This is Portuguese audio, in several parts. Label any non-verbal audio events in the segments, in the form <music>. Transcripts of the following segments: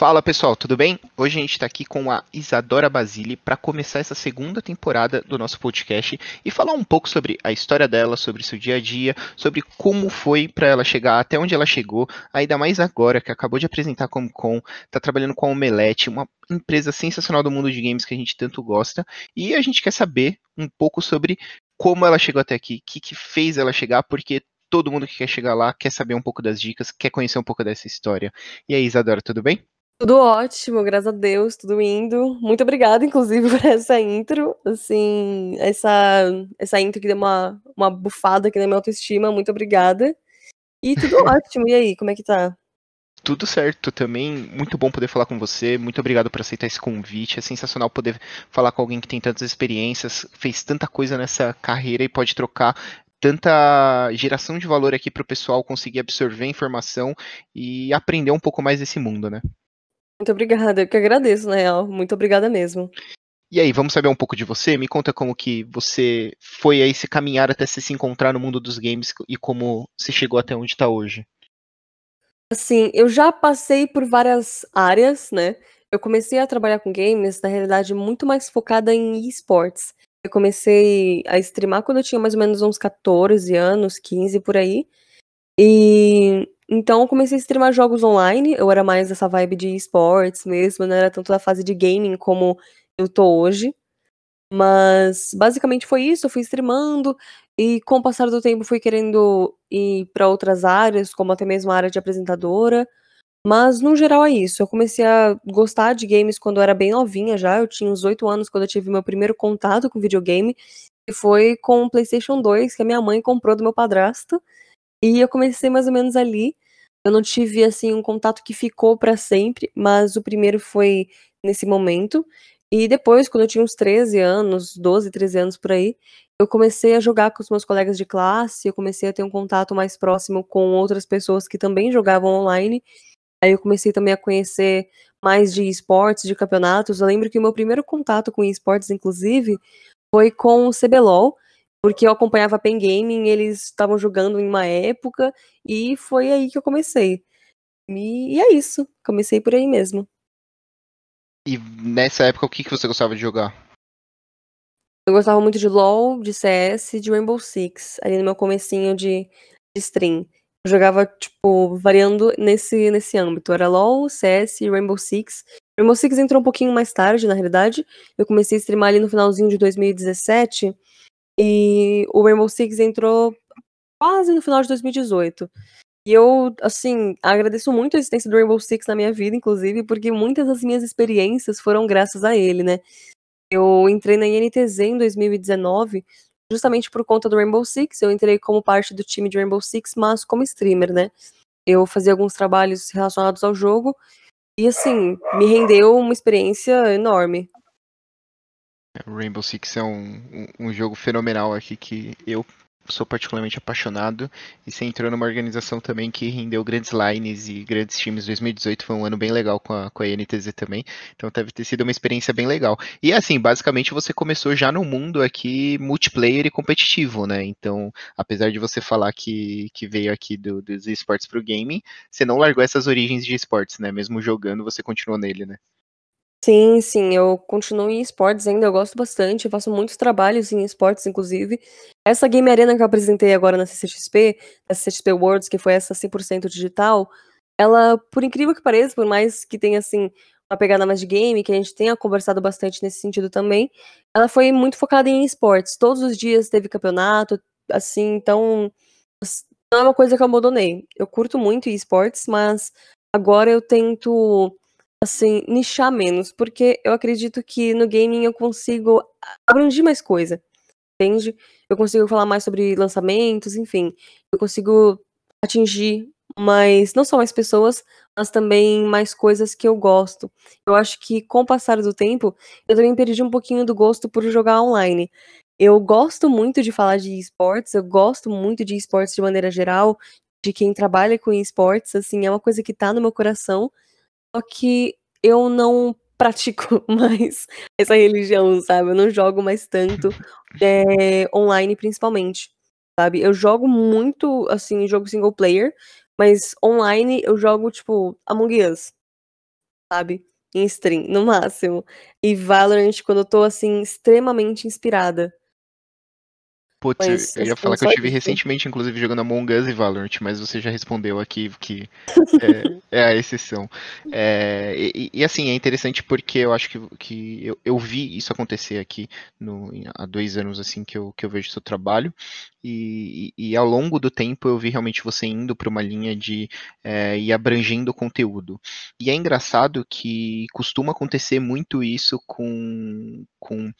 Fala pessoal, tudo bem? Hoje a gente está aqui com a Isadora Basile para começar essa segunda temporada do nosso podcast e falar um pouco sobre a história dela, sobre seu dia a dia, sobre como foi para ela chegar até onde ela chegou, ainda mais agora que acabou de apresentar a Comic Con, está trabalhando com a Omelete, uma empresa sensacional do mundo de games que a gente tanto gosta, e a gente quer saber um pouco sobre como ela chegou até aqui, o que, que fez ela chegar, porque todo mundo que quer chegar lá quer saber um pouco das dicas, quer conhecer um pouco dessa história. E aí, Isadora, tudo bem? Tudo ótimo, graças a Deus, tudo indo. Muito obrigada, inclusive, <laughs> por essa intro. Assim, essa, essa intro que deu uma, uma bufada aqui na minha autoestima. Muito obrigada. E tudo <laughs> ótimo. E aí, como é que tá? Tudo certo também. Muito bom poder falar com você. Muito obrigado por aceitar esse convite. É sensacional poder falar com alguém que tem tantas experiências, fez tanta coisa nessa carreira e pode trocar tanta geração de valor aqui para o pessoal conseguir absorver informação e aprender um pouco mais desse mundo, né? Muito obrigada, eu que agradeço, na real. Muito obrigada mesmo. E aí, vamos saber um pouco de você? Me conta como que você foi aí se caminhar até se encontrar no mundo dos games e como você chegou até onde está hoje. Assim, eu já passei por várias áreas, né? Eu comecei a trabalhar com games, na realidade, muito mais focada em esportes. Eu comecei a streamar quando eu tinha mais ou menos uns 14 anos, 15 por aí. E então eu comecei a streamar jogos online, eu era mais essa vibe de esportes mesmo, não era tanto da fase de gaming como eu tô hoje. Mas basicamente foi isso, eu fui streamando e com o passar do tempo fui querendo ir para outras áreas, como até mesmo a área de apresentadora. Mas no geral é isso. Eu comecei a gostar de games quando eu era bem novinha já. Eu tinha uns 8 anos quando eu tive meu primeiro contato com videogame. E foi com o PlayStation 2 que a minha mãe comprou do meu padrasto. E eu comecei mais ou menos ali. Eu não tive assim um contato que ficou para sempre, mas o primeiro foi nesse momento. E depois, quando eu tinha uns 13 anos, 12, 13 anos por aí, eu comecei a jogar com os meus colegas de classe, eu comecei a ter um contato mais próximo com outras pessoas que também jogavam online. Aí eu comecei também a conhecer mais de esportes, de campeonatos. Eu lembro que o meu primeiro contato com esportes, inclusive, foi com o CBLOL, porque eu acompanhava a Pen Gaming, eles estavam jogando em uma época, e foi aí que eu comecei. E, e é isso, comecei por aí mesmo. E nessa época, o que, que você gostava de jogar? Eu gostava muito de LoL, de CS, de Rainbow Six, ali no meu comecinho de, de stream. Eu jogava, tipo, variando nesse, nesse âmbito. Era LoL, CS e Rainbow Six. Rainbow Six entrou um pouquinho mais tarde, na realidade. Eu comecei a streamar ali no finalzinho de 2017. E o Rainbow Six entrou quase no final de 2018. E eu, assim, agradeço muito a existência do Rainbow Six na minha vida, inclusive, porque muitas das minhas experiências foram graças a ele, né? Eu entrei na INTZ em 2019, justamente por conta do Rainbow Six. Eu entrei como parte do time de Rainbow Six, mas como streamer, né? Eu fazia alguns trabalhos relacionados ao jogo e, assim, me rendeu uma experiência enorme. Rainbow Six é um, um, um, jogo fenomenal aqui que eu sou particularmente apaixonado e você entrou numa organização também que rendeu grandes lines e grandes times. 2018 foi um ano bem legal com a, com a NTZ também, então deve ter sido uma experiência bem legal. E assim, basicamente você começou já no mundo aqui multiplayer e competitivo, né? Então, apesar de você falar que, que veio aqui do, dos esportes para o gaming, você não largou essas origens de esportes, né? Mesmo jogando, você continuou nele, né? Sim, sim, eu continuo em esportes ainda, eu gosto bastante, eu faço muitos trabalhos em esportes, inclusive. Essa Game Arena que eu apresentei agora na CCXP, na CCXP Worlds, que foi essa 100% digital, ela, por incrível que pareça, por mais que tenha, assim, uma pegada mais de game, que a gente tenha conversado bastante nesse sentido também, ela foi muito focada em esportes. Todos os dias teve campeonato, assim, então não é uma coisa que eu abandonei. Eu curto muito esportes, mas agora eu tento assim, nichar menos, porque eu acredito que no gaming eu consigo abranger mais coisa, entende? Eu consigo falar mais sobre lançamentos, enfim, eu consigo atingir mais, não só mais pessoas, mas também mais coisas que eu gosto. Eu acho que com o passar do tempo, eu também perdi um pouquinho do gosto por jogar online. Eu gosto muito de falar de esportes, eu gosto muito de esportes de maneira geral, de quem trabalha com esportes, assim, é uma coisa que tá no meu coração, só que eu não pratico <laughs> mais essa religião, sabe? Eu não jogo mais tanto é, <laughs> online, principalmente, sabe? Eu jogo muito, assim, jogo single player, mas online eu jogo, tipo, Among Us. sabe? Em stream, no máximo. E Valorant quando eu tô, assim, extremamente inspirada. Putz, eu ia assim, falar que eu tive recentemente, inclusive, jogando Among Us e Valorant, mas você já respondeu aqui que <laughs> é, é a exceção. É, e, e, assim, é interessante porque eu acho que, que eu, eu vi isso acontecer aqui no, há dois anos assim que eu, que eu vejo seu trabalho, e, e, e ao longo do tempo eu vi realmente você indo para uma linha de é, ir abrangendo conteúdo. E é engraçado que costuma acontecer muito isso com, com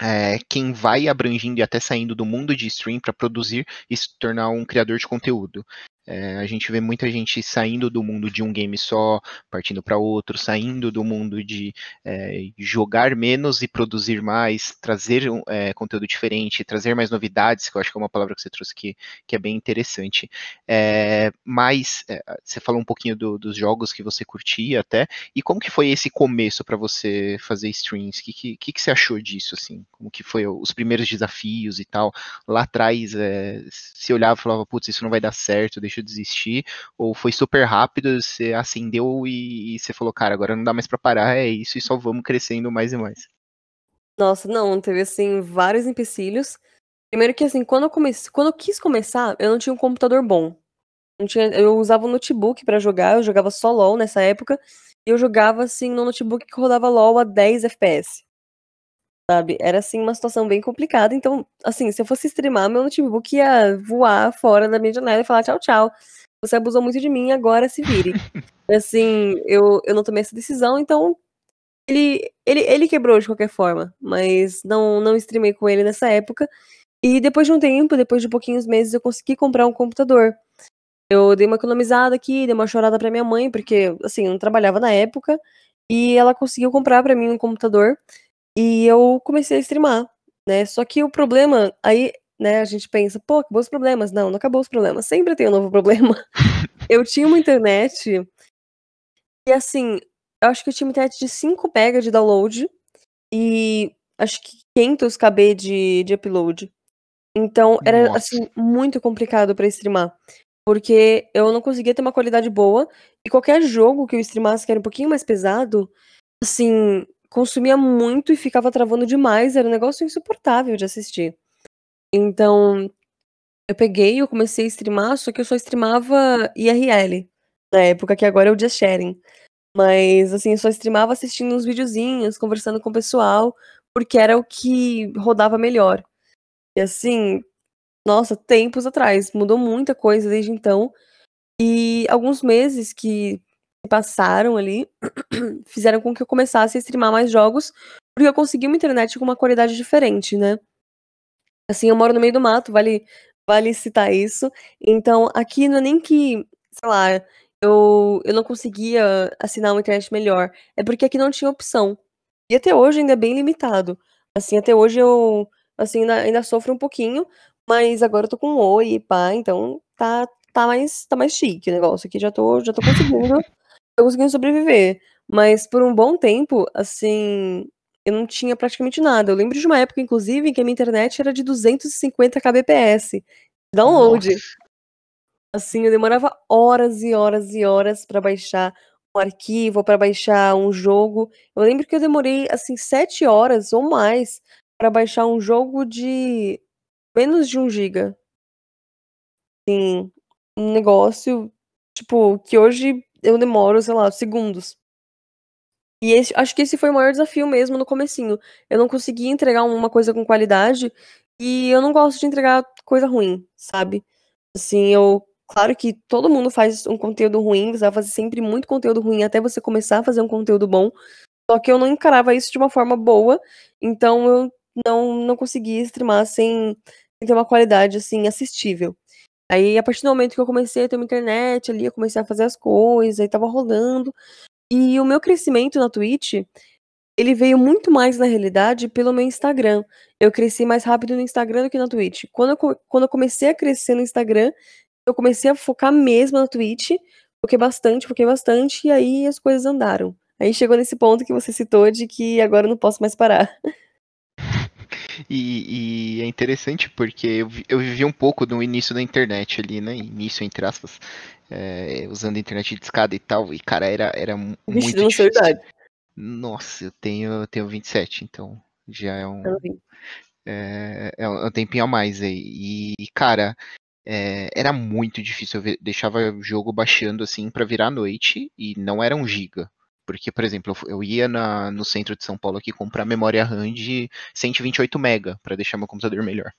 é, quem vai abrangindo e até saindo do mundo de stream para produzir e se tornar um criador de conteúdo. É, a gente vê muita gente saindo do mundo de um game só, partindo para outro, saindo do mundo de é, jogar menos e produzir mais, trazer é, conteúdo diferente, trazer mais novidades, que eu acho que é uma palavra que você trouxe aqui que é bem interessante. É, mas é, você falou um pouquinho do, dos jogos que você curtia até, e como que foi esse começo para você fazer streams? O que, que, que, você achou disso, assim? Como que foi os primeiros desafios e tal? Lá atrás, é, se olhava e falava, putz, isso não vai dar certo, deixa desistir, ou foi super rápido, você acendeu e, e você falou, cara, agora não dá mais para parar, é isso, e só vamos crescendo mais e mais. Nossa, não, teve assim vários empecilhos. Primeiro que assim, quando eu comecei, quando eu quis começar, eu não tinha um computador bom. Não tinha, eu usava um notebook para jogar, eu jogava só LoL nessa época, e eu jogava assim no notebook que rodava LoL a 10 FPS. Sabe? Era assim uma situação bem complicada, então, assim, se eu fosse streamar, meu notebook ia voar fora da minha janela e falar tchau, tchau. Você abusou muito de mim, agora se vire. <laughs> assim, eu, eu não tomei essa decisão, então ele, ele, ele quebrou de qualquer forma, mas não, não streamei com ele nessa época. E depois de um tempo, depois de pouquinhos meses, eu consegui comprar um computador. Eu dei uma economizada aqui, dei uma chorada pra minha mãe, porque, assim, eu não trabalhava na época, e ela conseguiu comprar para mim um computador, e eu comecei a streamar, né? Só que o problema, aí, né, a gente pensa, pô, acabou os problemas. Não, não acabou os problemas, sempre tem um novo <laughs> problema. eu tinha uma internet, e assim, eu acho que eu tinha uma internet de 5 MB de download, e acho que 500 KB de, de upload. Então, era, Nossa. assim, muito complicado para streamar. Porque eu não conseguia ter uma qualidade boa. E qualquer jogo que eu streamasse que era um pouquinho mais pesado, assim, consumia muito e ficava travando demais. Era um negócio insuportável de assistir. Então, eu peguei, eu comecei a streamar, só que eu só streamava IRL. Na época, que agora é o Just Sharing. Mas, assim, eu só streamava assistindo uns videozinhos, conversando com o pessoal, porque era o que rodava melhor. E assim, nossa, tempos atrás, mudou muita coisa desde então. E alguns meses que passaram ali <clears throat> fizeram com que eu começasse a streamar mais jogos, porque eu consegui uma internet com uma qualidade diferente, né? Assim, eu moro no meio do mato, vale, vale citar isso. Então, aqui não é nem que, sei lá, eu, eu não conseguia assinar uma internet melhor. É porque aqui não tinha opção. E até hoje ainda é bem limitado. Assim, até hoje eu assim, ainda, ainda sofro um pouquinho, mas agora eu tô com um oi e pá, então tá, tá, mais, tá mais chique o negócio aqui, já tô, já tô <laughs> conseguindo, tô conseguindo sobreviver. Mas por um bom tempo, assim, eu não tinha praticamente nada. Eu lembro de uma época, inclusive, em que a minha internet era de 250 kbps. Download. Nossa. Assim, eu demorava horas e horas e horas para baixar um arquivo, para baixar um jogo. Eu lembro que eu demorei, assim, sete horas ou mais para baixar um jogo de menos de 1 giga. Sim, um negócio, tipo, que hoje eu demoro, sei lá, segundos. E esse acho que esse foi o maior desafio mesmo no comecinho. Eu não conseguia entregar uma coisa com qualidade, e eu não gosto de entregar coisa ruim, sabe. Assim, eu claro que todo mundo faz um conteúdo ruim, você vai fazer sempre muito conteúdo ruim até você começar a fazer um conteúdo bom, só que eu não encarava isso de uma forma boa, então eu não, não conseguia streamar sem, sem ter uma qualidade, assim, assistível. Aí, a partir do momento que eu comecei a ter uma internet ali, eu comecei a fazer as coisas, aí tava rolando. E o meu crescimento na Twitch, ele veio muito mais, na realidade, pelo meu Instagram. Eu cresci mais rápido no Instagram do que na Twitch. Quando eu, quando eu comecei a crescer no Instagram, eu comecei a focar mesmo na Twitch, foquei bastante, foquei bastante, e aí as coisas andaram. Aí chegou nesse ponto que você citou de que agora eu não posso mais parar. <laughs> E, e, é interessante porque eu, eu vivi um pouco no início da internet ali, né? Início, entre aspas, é, usando internet de escada e tal. E, cara, era, era muito difícil. Idade. Nossa, eu tenho, eu tenho 27, então já é um. É, é um tempinho a mais aí. E, cara, é, era muito difícil. Eu deixava o jogo baixando assim para virar noite e não era um giga. Porque, por exemplo, eu ia na, no centro de São Paulo aqui comprar memória RAM de 128 MB para deixar meu computador melhor.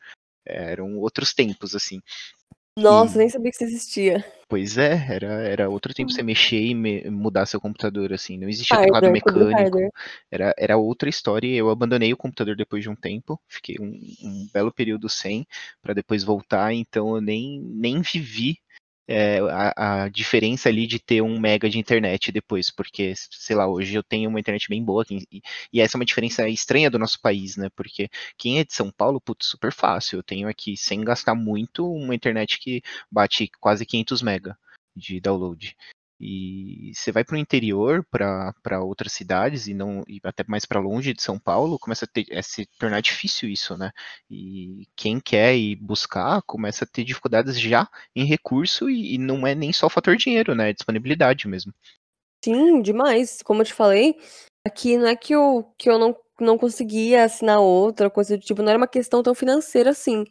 Eram outros tempos, assim. Nossa, e... nem sabia que isso existia. Pois é, era, era outro tempo você mexer e me, mudar seu computador, assim. Não existia teclado mecânico. Era, era outra história. Eu abandonei o computador depois de um tempo. Fiquei um, um belo período sem, para depois voltar. Então eu nem, nem vivi é, a, a, diferença ali de ter um mega de internet depois, porque, sei lá, hoje eu tenho uma internet bem boa, e, e, essa é uma diferença estranha do nosso país, né? Porque quem é de São Paulo, putz, super fácil. Eu tenho aqui, sem gastar muito, uma internet que bate quase 500 mega de download. E você vai para o interior, para outras cidades e não e até mais para longe de São Paulo, começa a, ter, a se tornar difícil isso, né? E quem quer ir buscar começa a ter dificuldades já em recurso e, e não é nem só o fator dinheiro, né? É disponibilidade mesmo. Sim, demais. Como eu te falei, aqui não é que eu, que eu não, não conseguia assinar outra coisa do tipo, não era uma questão tão financeira assim.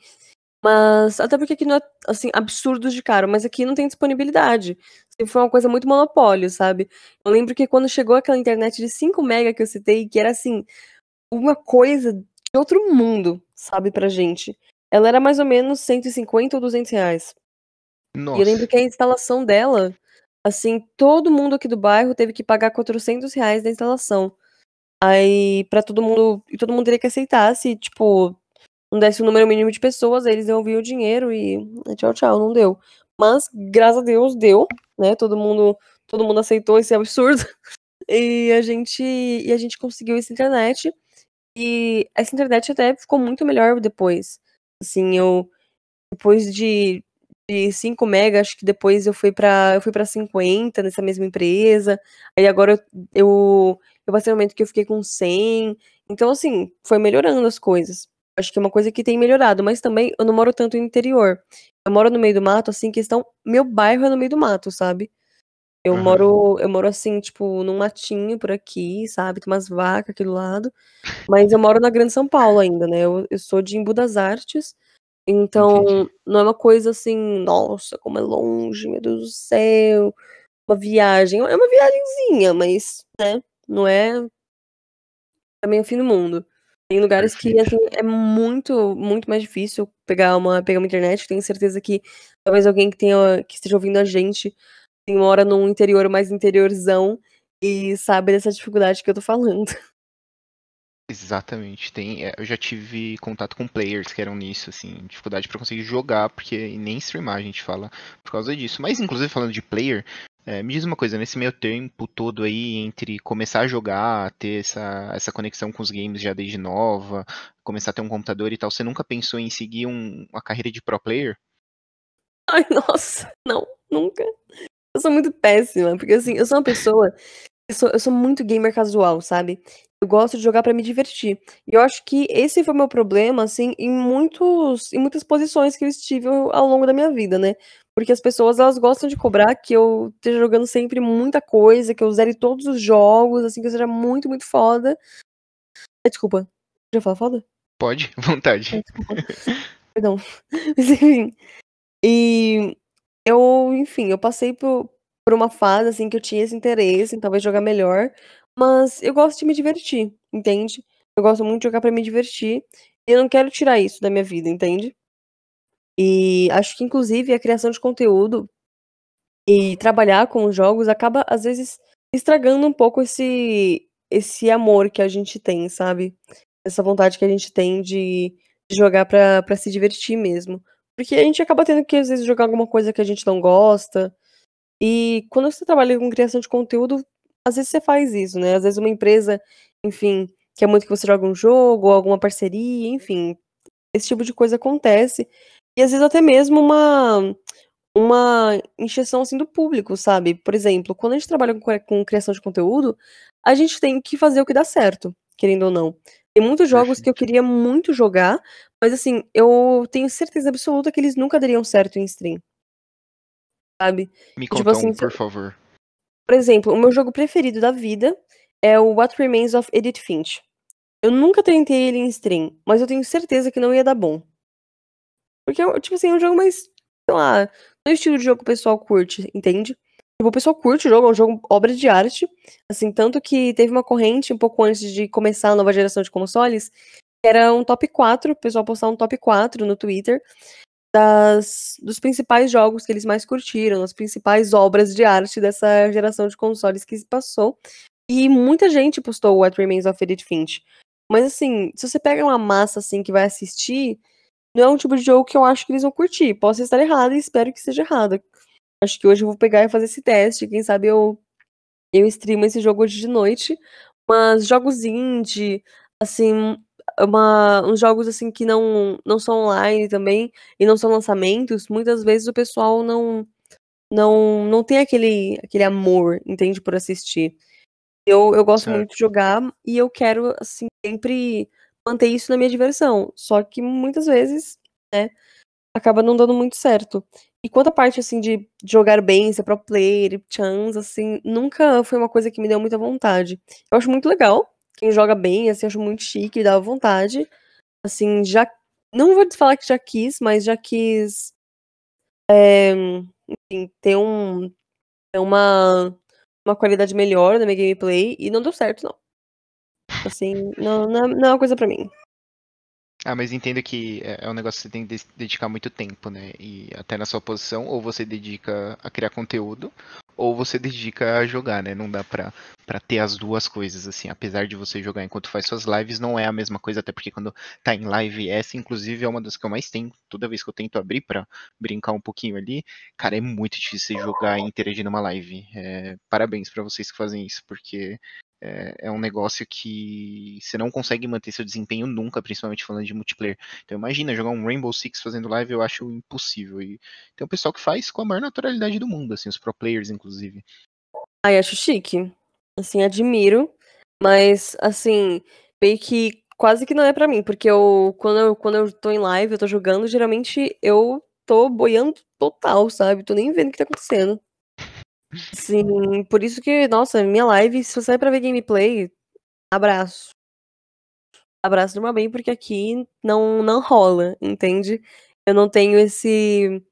Mas, até porque aqui não é, assim, absurdo de caro, mas aqui não tem disponibilidade. Foi uma coisa muito monopólio, sabe? Eu lembro que quando chegou aquela internet de 5 mega que eu citei, que era, assim, uma coisa de outro mundo, sabe, pra gente. Ela era mais ou menos 150 ou 200 reais. Nossa. E eu lembro que a instalação dela, assim, todo mundo aqui do bairro teve que pagar 400 reais da instalação. Aí, pra todo mundo, e todo mundo teria que aceitar se, tipo, não desse o número mínimo de pessoas, eles devolviam o dinheiro e tchau, tchau, não deu. Mas, graças a Deus, deu, né? Todo mundo, todo mundo aceitou esse absurdo. <laughs> E a gente, e a gente conseguiu essa internet. E essa internet até ficou muito melhor depois. Assim, eu depois de, de 5 mega, acho que depois eu fui para eu fui para 50 nessa mesma empresa. Aí agora eu, eu, eu passei um momento que eu fiquei com 100. Então assim, foi melhorando as coisas. Acho que é uma coisa que tem melhorado, mas também eu não moro tanto no interior. Eu moro no meio do mato, assim, questão. Meu bairro é no meio do mato, sabe? Eu uhum. moro, eu moro assim, tipo, num matinho por aqui, sabe? Tem umas vacas aqui do lado. Mas eu moro na Grande São Paulo ainda, né? Eu, eu sou de Embu das Artes. Então, Entendi. não é uma coisa assim, nossa, como é longe, meu Deus do céu. Uma viagem. É uma viagemzinha, mas, né? Não é também o fim do mundo. Tem lugares que assim, é muito, muito mais difícil pegar uma, pegar uma internet. Tenho certeza que talvez alguém que tenha que esteja ouvindo a gente mora num interior mais interiorzão e sabe dessa dificuldade que eu tô falando. <laughs> Exatamente. Tem, é, eu já tive contato com players que eram nisso, assim, dificuldade para conseguir jogar, porque nem streamar a gente fala por causa disso. Mas inclusive falando de player, é, me diz uma coisa, nesse meio tempo todo aí, entre começar a jogar, ter essa, essa conexão com os games já desde nova, começar a ter um computador e tal, você nunca pensou em seguir um, uma carreira de pro player? Ai, <laughs> nossa, não, nunca. Eu sou muito péssima, porque assim, eu sou uma pessoa. Eu sou, eu sou muito gamer casual, sabe? Eu gosto de jogar para me divertir. E eu acho que esse foi o meu problema, assim, em muitos, em muitas posições que eu estive ao longo da minha vida, né? Porque as pessoas, elas gostam de cobrar que eu esteja jogando sempre muita coisa, que eu zere todos os jogos, assim, que eu seja muito, muito foda. Desculpa, já falar foda? Pode, vontade. desculpa. <laughs> Perdão. <laughs> Mas enfim. E eu, enfim, eu passei por, por uma fase, assim, que eu tinha esse interesse em talvez jogar melhor, mas eu gosto de me divertir, entende? Eu gosto muito de jogar para me divertir, e eu não quero tirar isso da minha vida, entende? E acho que, inclusive, a criação de conteúdo e trabalhar com os jogos acaba, às vezes, estragando um pouco esse, esse amor que a gente tem, sabe? Essa vontade que a gente tem de, jogar pra se divertir mesmo. Porque a gente acaba tendo que, às vezes, jogar alguma coisa que a gente não gosta. E quando você trabalha com criação de conteúdo, às vezes você faz isso, né? Às vezes uma empresa, enfim, quer muito que você jogue um jogo, ou alguma parceria, enfim. Esse tipo de coisa acontece. E às vezes até mesmo uma uma injeção, assim, do público, sabe. Por exemplo, quando a gente trabalha com com criação de conteúdo, a gente tem que fazer o que dá certo, querendo ou não. Tem muitos jogos Perfeito. que eu queria muito jogar, mas assim, eu tenho certeza absoluta que eles nunca dariam certo em stream. Sabe? Me tipo conta assim, um, por favor. Por exemplo, o meu jogo preferido da vida é o What Remains of Edith Finch. Eu nunca tentei ele em stream, mas eu tenho certeza que não ia dar bom. Porque, tipo assim, é um jogo mais, sei lá, não é estilo de jogo que o pessoal curte, entende? Tipo, o pessoal curte o jogo, é um jogo obra de arte. Assim, tanto que teve uma corrente um pouco antes de começar a nova geração de consoles, que era um top 4, o pessoal postar um top 4 no Twitter das, dos principais jogos que eles mais curtiram, as principais obras de arte dessa geração de consoles que se passou. E muita gente postou What Remains of Edith Finch. Mas assim, se você pega uma massa assim que vai assistir, não é um tipo de jogo que eu acho que eles vão curtir. Posso estar errada e espero que seja errada. Acho que hoje eu vou pegar e fazer esse teste. Quem sabe eu, eu streamo esse jogo hoje de noite. Mas jogos indie, assim, uma, uns jogos assim que não, não são online também e não são lançamentos, muitas vezes o pessoal não não não tem aquele aquele amor, entende, por assistir. Eu, eu gosto certo. muito de jogar e eu quero assim sempre manter isso na minha diversão. Só que muitas vezes, né, acaba não dando muito certo. E quanto à parte, assim, de jogar bem, ser pro player, chance, assim, nunca foi uma coisa que me deu muita vontade. Eu acho muito legal quem joga bem, assim, acho muito chique, dá vontade. Assim, já. Não vou falar que já quis, mas já quis. É, enfim, ter um. Ter uma. Uma qualidade melhor na minha gameplay e não deu certo, não. Assim, não, não, não é uma coisa pra mim. Ah, mas entenda que é, é um negócio que você tem que dedicar muito tempo, né? E até na sua posição, ou você dedica a criar conteúdo, ou você dedica a jogar, né? Não dá pra, pra ter as duas coisas, assim. Apesar de você jogar enquanto faz suas lives, não é a mesma coisa, até porque quando tá em live, essa, inclusive, é uma das que eu mais tenho. Toda vez que eu tento abrir pra brincar um pouquinho ali, cara, é muito difícil jogar e interagir numa live. É, parabéns para vocês que fazem isso, porque é, é, um negócio que você não consegue manter seu desempenho nunca, principalmente falando de multiplayer. Então imagina, jogar um Rainbow Six fazendo live eu acho impossível. E tem um pessoal que faz com a maior naturalidade do mundo, assim, os pro players, inclusive. Ai, acho chique. Assim, admiro. Mas, assim, meio que quase que não é para mim, porque eu quando, eu quando eu tô em live, eu tô jogando, geralmente eu tô boiando total, sabe? Tô nem vendo o que tá acontecendo. Sim, por isso que, nossa, minha live, se você é pra ver gameplay, abraço. Abraço do bem, porque aqui não, não rola, entende? Eu não tenho esse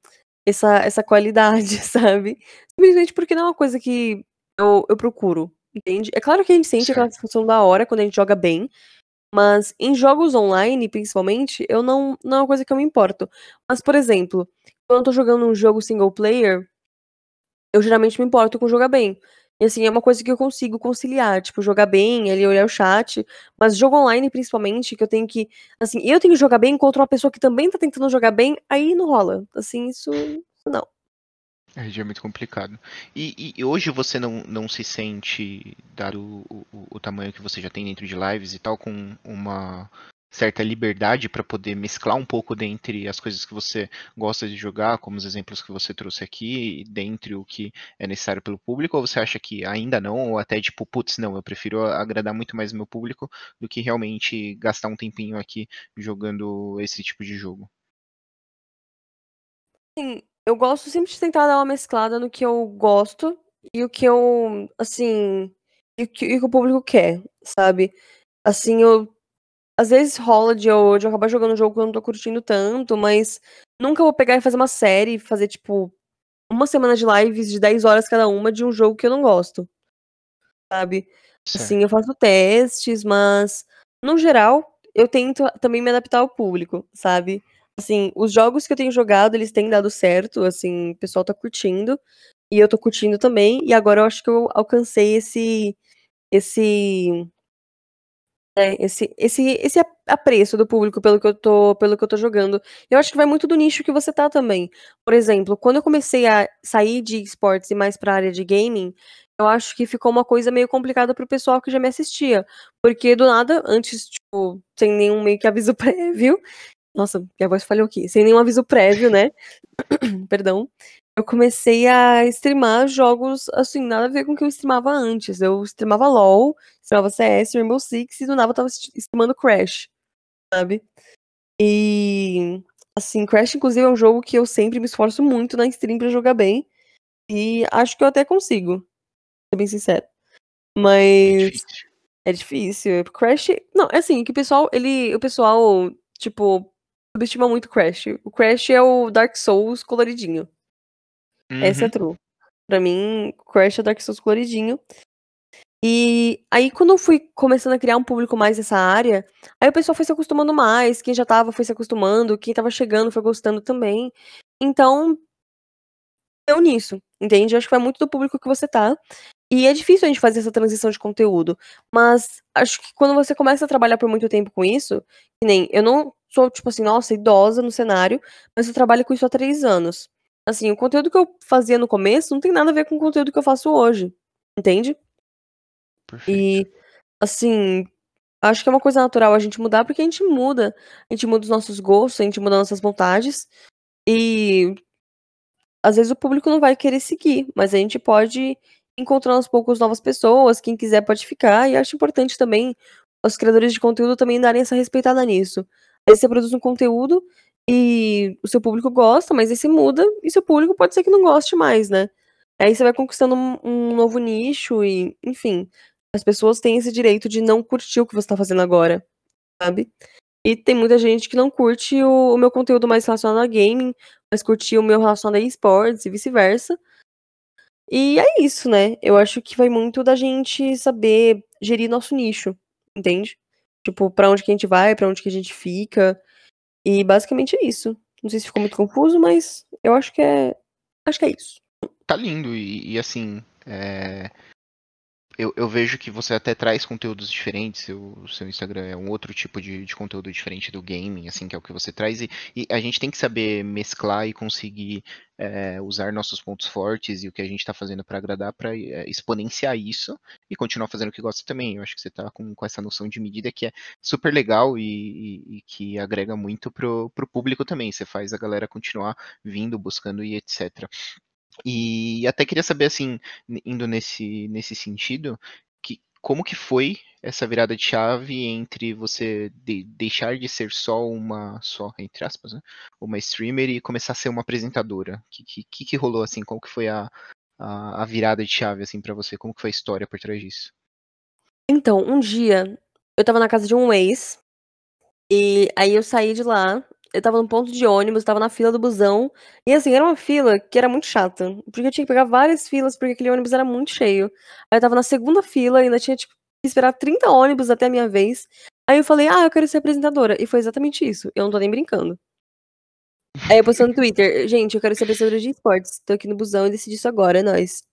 essa, essa qualidade, <laughs> sabe? Simplesmente porque não é uma coisa que eu, eu procuro, entende? É claro que a gente sente certo. aquela sensação da hora quando a gente joga bem, mas em jogos online, principalmente, eu não, não é uma coisa que eu me importo. Mas, por exemplo, quando eu tô jogando um jogo single player, eu geralmente me importo com jogar bem. E assim, é uma coisa que eu consigo conciliar, tipo, jogar bem, ali olhar o chat, mas jogo online principalmente, que eu tenho que, assim, eu tenho que jogar bem contra uma pessoa que também tá tentando jogar bem, aí não rola. Assim, isso não. É, é muito complicado. E, e, hoje você não, não se sente, dado o, o, o, tamanho que você já tem dentro de lives e tal, com uma certa liberdade para poder mesclar um pouco dentre as coisas que você gosta de jogar, como os exemplos que você trouxe aqui, dentre o que é necessário pelo público, ou você acha que ainda não, ou até tipo, putz, não, eu prefiro agradar muito mais meu público do que realmente gastar um tempinho aqui jogando esse tipo de jogo? Sim, eu gosto sempre de tentar dar uma mesclada no que eu gosto e o que eu, assim, e o que, e o, que o público quer, sabe? Assim, eu às vezes rola de eu, de eu acabar jogando um jogo que eu não tô curtindo tanto, mas nunca vou pegar e fazer uma série, fazer, tipo, uma semana de lives de 10 horas cada uma de um jogo que eu não gosto. Sabe? Certo. Assim, eu faço testes, mas no geral, eu tento também me adaptar ao público, sabe? Assim, os jogos que eu tenho jogado, eles têm dado certo, assim, o pessoal tá curtindo, e eu tô curtindo também, e agora eu acho que eu alcancei esse esse esse, esse, esse apreço do público pelo que eu tô, pelo que eu tô jogando. Eu acho que vai muito do nicho que você tá também. Por exemplo, quando eu comecei a sair de esportes e mais pra área de gaming, eu acho que ficou uma coisa meio complicada pro pessoal que já me assistia. Porque do nada, antes, tipo, sem nenhum meio que aviso <laughs> prévio. Nossa, minha voz falhou aqui. Sem nenhum aviso prévio, né? <coughs> Perdão. Eu comecei a streamar jogos, assim, nada a ver com o que eu streamava antes. Eu streamava LoL, streamava CS, Rainbow Six, e do nada eu tava streamando Crash, sabe? E, assim, Crash, inclusive, é um jogo que eu sempre me esforço muito na stream pra jogar bem. E acho que eu até consigo, ser bem sincero. Mas. É difícil. Crash. Não, é assim, que o pessoal, ele. O pessoal, tipo, subestima muito Crash. O Crash é o Dark Souls coloridinho. Uhum. Essa é uhum. true. Pra mim, Crash é Dark Souls coloridinho. E aí, quando eu fui começando a criar um público mais nessa área, aí o pessoal foi se acostumando mais, quem já tava foi se acostumando, quem tava chegando foi gostando também. Então, eu nisso, entende? Eu acho que vai muito do público que você tá. E é difícil a gente fazer essa transição de conteúdo. Mas acho que quando você começa a trabalhar por muito tempo com isso, que nem eu não sou, tipo assim, nossa, idosa no cenário, mas eu trabalho com isso há três anos. Assim, o conteúdo que eu fazia no começo não tem nada a ver com o conteúdo que eu faço hoje. Entende? Perfeito. E, assim, acho que é uma coisa natural a gente mudar, porque a gente muda. A gente muda os nossos gostos, a gente muda nossas vontades. E às vezes o público não vai querer seguir, mas a gente pode encontrando aos poucos novas pessoas, quem quiser pode ficar, e acho importante também os criadores de conteúdo também darem essa respeitada nisso. Aí você produz um conteúdo e o seu público gosta, mas aí você muda e seu público pode ser que não goste mais, né? Aí você vai conquistando um, um novo nicho e, enfim, as pessoas têm esse direito de não curtir o que você tá fazendo agora, sabe? E tem muita gente que não curte o, o meu conteúdo mais relacionado a gaming, mas curte o meu relacionado a esportes e vice-versa. E é isso, né? Eu acho que vai muito da gente saber gerir nosso nicho, entende? Tipo, pra onde que a gente vai, pra onde que a gente fica. E basicamente é isso. Não sei se ficou muito confuso, mas eu acho que é. Acho que é isso. Tá lindo, e, e assim. É eu, eu, vejo que você até traz conteúdos diferentes, o seu Instagram é um outro tipo de, de, conteúdo diferente do gaming, assim, que é o que você traz, e, e a gente tem que saber mesclar e conseguir é, usar nossos pontos fortes e o que a gente está fazendo para agradar, para é, exponenciar isso e continuar fazendo o que gosta também. Eu acho que você está com, com essa noção de medida que é super legal e, e, e que agrega muito pro, pro público também. Você faz a galera continuar vindo, buscando e etc. E até queria saber, assim, indo nesse, nesse sentido, que, como que foi essa virada de chave entre você de, deixar de ser só uma, só, entre aspas, né, uma streamer e começar a ser uma apresentadora? O que, que, que rolou, assim, como que foi a, a, a virada de chave, assim, para você? Como que foi a história por trás disso? Então, um dia, eu tava na casa de um ex, e aí eu saí de lá, eu tava no ponto de ônibus, tava na fila do busão. E assim, era uma fila que era muito chata. Porque eu tinha que pegar várias filas, porque aquele ônibus era muito cheio. Aí eu tava na segunda fila, ainda tinha, tipo, que esperar 30 ônibus até a minha vez. Aí eu falei, ah, eu quero ser apresentadora. E foi exatamente isso. Eu não tô nem brincando. Aí eu postei no Twitter, gente, eu quero ser apresentadora de esportes. Tô aqui no busão e decidi isso agora, é nóis.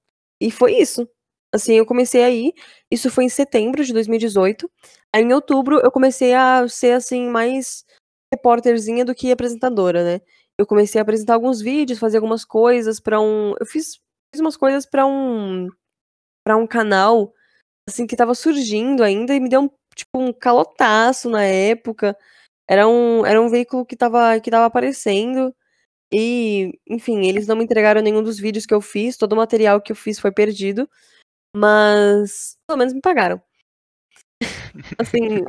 E foi isso. Assim, eu comecei aí, isso foi em setembro de 2018. Aí em outubro eu comecei a ser, assim, mais repórterzinha do que apresentadora, né. Eu comecei a apresentar alguns vídeos, fazer algumas coisas pra um eu fiz fiz umas coisas pra um pra um canal, assim, que estava surgindo ainda e me deu um, tipo, um calotaço na época. Era um era um veículo que estava que estava aparecendo e, enfim, eles não me entregaram nenhum dos vídeos que eu fiz, todo o material que eu fiz foi perdido, mas pelo menos me pagaram. <laughs> Assim,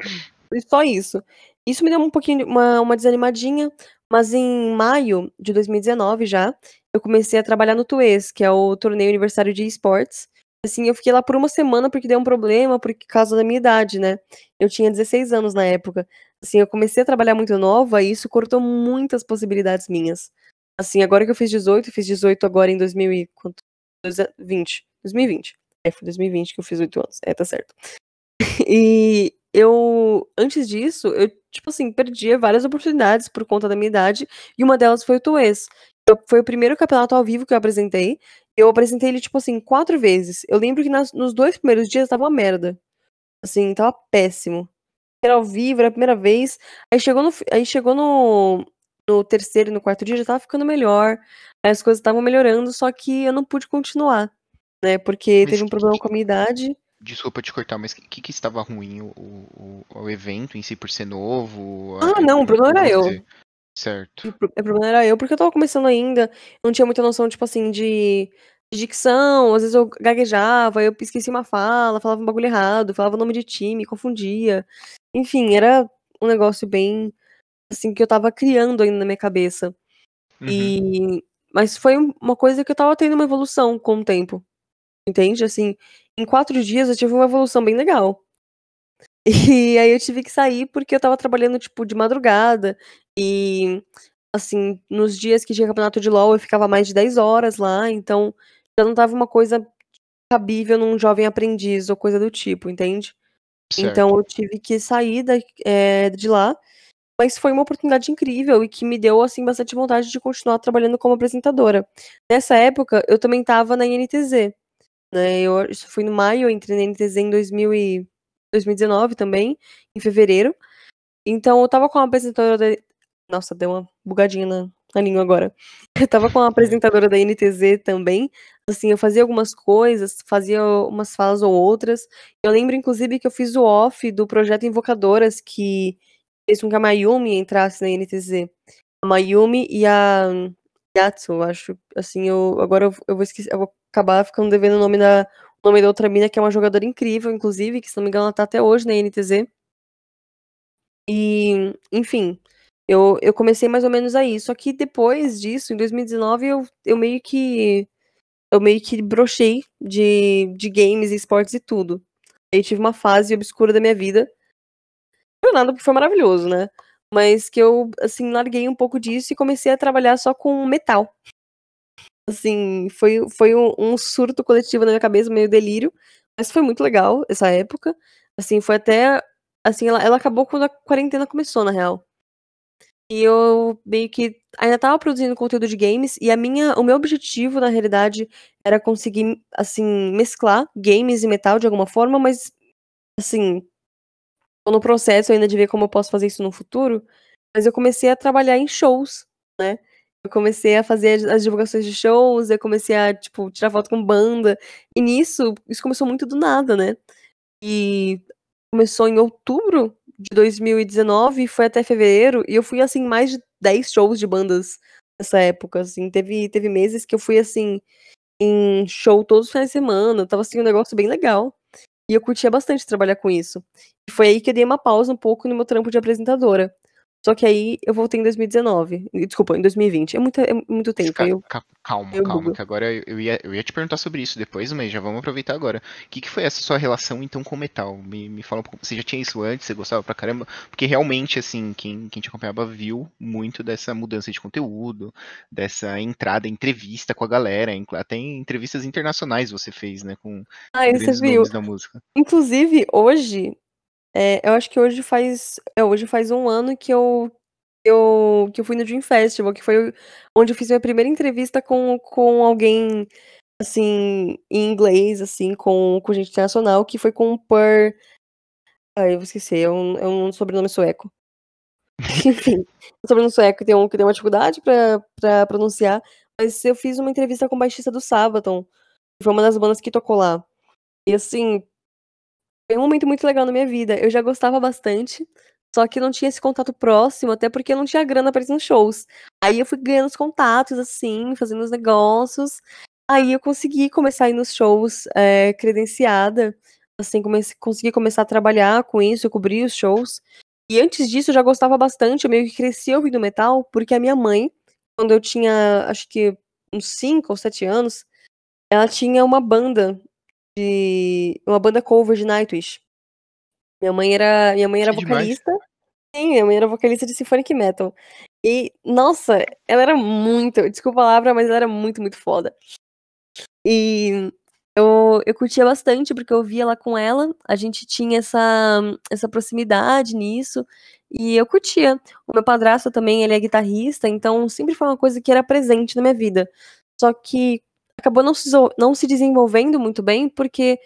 só isso. Isso me deu um pouquinho uma uma desanimadinha, mas em maio de 2019 já, eu comecei a trabalhar no TUES, que é o Torneio Universitário de Esportes. Assim, eu fiquei lá por uma semana porque deu um problema, por causa da minha idade, né. Eu tinha 16 anos na época. Assim, eu comecei a trabalhar muito nova e isso cortou muitas possibilidades minhas. Assim, agora que eu fiz 18, fiz 18 agora em 2000 e quanto? 2020. 2020. É, foi 2020 que eu fiz 8 anos. É, tá certo. <laughs> E eu antes disso, eu, tipo assim, perdia várias oportunidades por conta da minha idade, e uma delas foi o Tuês. Foi o primeiro campeonato ao vivo que eu apresentei. Eu apresentei ele, tipo assim, quatro vezes. Eu lembro que nas, nos dois primeiros dias tava uma merda. Assim, tava péssimo. Era ao vivo, era a primeira vez. Aí chegou no, aí chegou no, no terceiro e no quarto dia, já tava ficando melhor. Aí as coisas estavam melhorando, só que eu não pude continuar, né? Porque teve um problema com a minha idade. Desculpa te cortar, mas o que, que estava ruim? O, o, o, evento em si por ser novo? Ah, não, o problema era eu. Certo. O problema era eu, porque eu estava começando ainda, não tinha muita noção, tipo assim, de, de dicção, às vezes eu gaguejava, eu esquecia uma fala, falava um bagulho errado, falava o nome de time, confundia. Enfim, era um negócio bem, assim, que eu estava criando ainda na minha cabeça. Uhum. E mas foi uma coisa que eu estava tendo uma evolução com o tempo. Entende? Assim, em quatro dias eu tive uma evolução bem legal. <laughs> E aí eu tive que sair porque eu estava trabalhando, tipo, de madrugada. E, assim, nos dias que tinha campeonato de LoL eu ficava mais de 10 horas lá. Então, já não tava uma coisa cabível num jovem aprendiz ou coisa do tipo, entende? Certo. Então eu tive que sair da, é, de lá. Mas foi uma oportunidade incrível e que me deu, assim, bastante vontade de continuar trabalhando como apresentadora. Nessa época, eu também estava na INTZ. Né? Eu, isso foi no maio, eu entrei na INTZ em 2000 e 2019 também, em fevereiro. Então eu tava com uma apresentadora da... Nossa, deu uma bugadinha na, na língua agora. <laughs> Eu tava com uma apresentadora da NTZ também. Assim, eu fazia algumas coisas, fazia umas falas ou outras. Eu lembro, inclusive, que eu fiz o off do projeto Invocadoras, que fez com que a Mayumi entrasse na NTZ. A Mayumi e a Yatsu, eu acho. Assim, eu agora eu, eu vou esquecer, eu vou acabar ficando devendo o nome da, o nome da outra mina, que é uma jogadora incrível, inclusive, que se não me engano ela tá até hoje na NTZ. E, enfim, eu, eu comecei mais ou menos aí. Só que depois disso, em 2019, eu, eu meio que. Eu meio que brochei de, de games, esportes e tudo. Aí tive uma fase obscura da minha vida. Não nada porque foi maravilhoso, né? Mas que eu, assim, larguei um pouco disso e comecei a trabalhar só com metal. Assim, foi, foi um, um surto coletivo na minha cabeça, meio delírio. Mas foi muito legal essa época. Assim, foi até. Assim, ela, ela acabou quando a quarentena começou, na real. E eu meio que ainda tava produzindo conteúdo de games e a minha, o meu objetivo na realidade era conseguir assim mesclar games e metal de alguma forma, mas assim, tô no processo ainda de ver como eu posso fazer isso no futuro, mas eu comecei a trabalhar em shows, né? Eu comecei a fazer as divulgações de shows, eu comecei a, tipo, tirar foto com banda. E nisso, isso começou muito do nada, né? E começou em outubro de 2019 e foi até fevereiro, e eu fui, assim, mais de 10 shows de bandas nessa época, assim. Teve, teve meses que eu fui, assim, em show todos os finais de semana, tava, assim, um negócio bem legal. E eu curtia bastante trabalhar com isso. E foi aí que eu dei uma pausa um pouco no meu trampo de apresentadora. Só que aí eu voltei em 2019. Desculpa, em 2020. É muito, é muito tempo. Fica, eu, calma, eu calma, que agora eu ia, eu ia te perguntar sobre isso depois, mas já vamos aproveitar agora. O que, que foi essa sua relação então com o metal? Me, me fala um pouco. Você já tinha isso antes? Você gostava pra caramba? Porque realmente, assim, quem, quem te acompanhava viu muito dessa mudança de conteúdo, dessa entrada, entrevista com a galera. Até em entrevistas internacionais você fez, né? Com Ah, você viu. da música. Inclusive, hoje, é, eu acho que hoje faz, é, hoje faz um ano que eu, eu, que eu fui no Dream Festival, que foi onde eu fiz minha primeira entrevista com, com alguém, assim, em inglês, assim, com, com gente internacional, que foi com o Per... Ai, eu vou esquecer, é um, é um sobrenome sueco. <laughs> Enfim, um sobrenome sueco que tem, um, que tem uma dificuldade pra, pra pronunciar, mas eu fiz uma entrevista com o baixista do Sabaton, que foi uma das bandas que tocou lá. E assim, foi um momento muito legal na minha vida. Eu já gostava bastante, só que não tinha esse contato próximo, até porque eu não tinha grana pra ir nos shows. Aí eu fui ganhando os contatos, assim, fazendo os negócios. Aí eu consegui começar a ir nos shows é, credenciada. Assim, comecei, consegui começar a trabalhar com isso, cobrir os shows. E antes disso eu já gostava bastante, eu meio que cresci ouvindo metal, porque a minha mãe, quando eu tinha, acho que uns 5 ou 7 anos, ela tinha uma banda de uma banda cover de Nightwish. Minha mãe era, minha mãe era Que demais. vocalista. Sim, minha mãe era vocalista de symphonic metal. E nossa, ela era muito, desculpa a palavra, mas ela era muito, muito foda. E eu, eu curtia bastante porque eu via lá com ela, a gente tinha essa, essa proximidade nisso, e eu curtia. O meu padrasto também, ele é guitarrista, então sempre foi uma coisa que era presente na minha vida. Só que acabou não se, não se desenvolvendo muito bem, porque,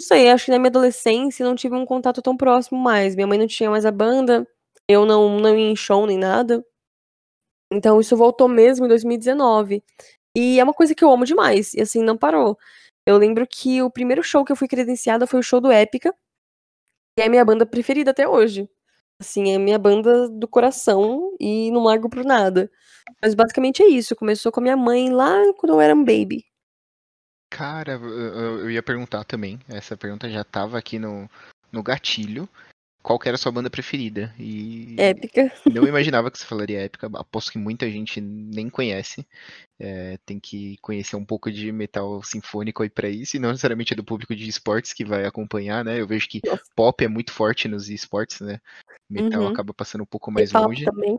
não sei, acho que na minha adolescência não tive um contato tão próximo mais. Minha mãe não tinha mais a banda, eu não, não ia em show nem nada. Então isso voltou mesmo em 2019. E é uma coisa que eu amo demais, e assim, não parou. Eu lembro que o primeiro show que eu fui credenciada foi o show do Épica, que é a minha banda preferida até hoje. Assim, é a minha banda do coração e não largo por nada. Mas basicamente é isso. Começou com a minha mãe lá quando eu era um baby. Cara, eu, ia perguntar também. Essa pergunta já tava aqui no, no gatilho. Qual que era a sua banda preferida? E Épica. não imaginava que você falaria épica. Aposto que muita gente nem conhece. É, tem que conhecer um pouco de metal sinfônico aí pra isso, e não necessariamente é do público de esportes que vai acompanhar, né? Eu vejo que Nossa. pop é muito forte nos esportes, né? Metal Uhum. acaba passando um pouco mais longe. também.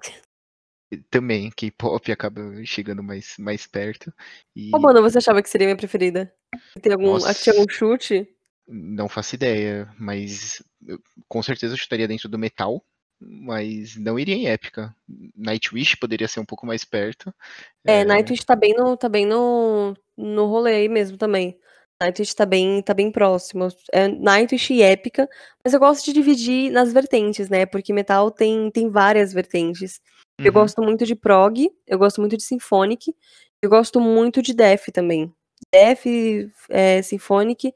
Também, K-pop acaba chegando mais, mais perto. E Qual banda você achava que seria minha preferida? Tem algum, Nossa. tinha algum chute? não faço ideia, mas eu, com certeza eu chutaria dentro do metal, mas não iria em épica. Nightwish poderia ser um pouco mais perto. É, Nightwish tá bem no, tá bem no, no rolê aí mesmo também. Nightwish tá bem, tá bem próximo. É Nightwish e épica, mas eu gosto de dividir nas vertentes, né? Porque metal tem, tem várias vertentes. Eu Uhum. gosto muito de prog, eu gosto muito de symphonic, eu gosto muito de death também. Death, é, symphonic,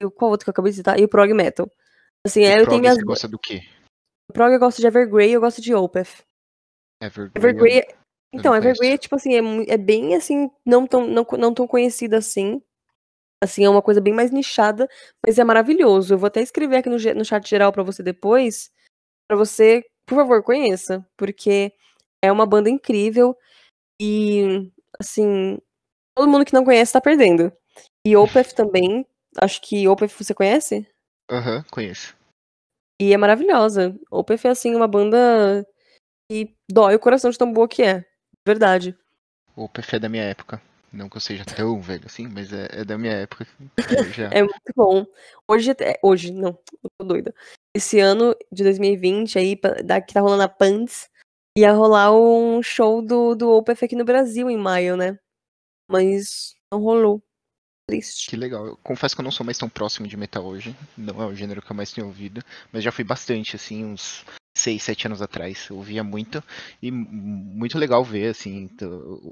e o- qual outro que eu acabei de citar? E o prog metal. Assim, aí eu prog, tenho minhas... você gosta do quê? Prog eu gosto de Evergrey, eu gosto de Opeth. Evergrey. Evergrey, eu então, Evergrey é tipo assim, é, é bem assim, não tão, não, não tão conhecida assim. Assim, é uma coisa bem mais nichada, mas é maravilhoso. Eu vou até escrever aqui no, no chat geral pra você depois, pra você, por favor, conheça, porque é uma banda incrível e, assim, todo mundo que não conhece tá perdendo. E Opeth também, acho que Opeth você conhece? Aham, conheço. E é maravilhosa. Opeth é, assim, uma banda que dói o coração de tão boa que é. Verdade. O PF é da minha época. Não que eu seja tão velho assim, mas é, é da minha época. Já... É muito bom. Hoje, até- hoje, não, eu tô doida. Esse ano de 2020, aí, da- que tá rolando a Pants, ia rolar um show do, do Opeth aqui no Brasil em maio, né? Mas não rolou. Triste. Que legal. Eu confesso que eu não sou mais tão próximo de metal hoje. Não é o gênero que eu mais tenho ouvido. Mas já fui bastante, assim, uns 6, 7 anos atrás. Eu ouvia muito. E muito legal ver, assim,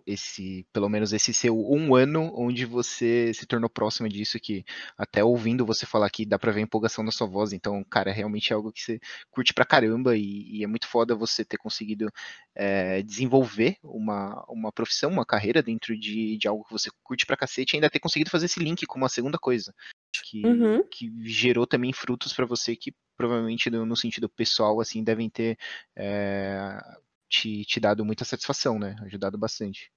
esse, pelo menos esse seu um ano onde você se tornou próximo disso, que até ouvindo você falar aqui dá pra ver a empolgação na sua voz. Então, cara, é realmente algo que você curte pra caramba. E, e é muito foda você ter conseguido é, desenvolver uma, uma profissão, uma carreira dentro de, de algo que você curte pra cacete e ainda ter conseguido fazer esse link com uma segunda coisa. Que, Uhum. que gerou também frutos pra você que provavelmente no, no sentido pessoal assim devem ter é, te, te dado muita satisfação, né? Ajudado bastante.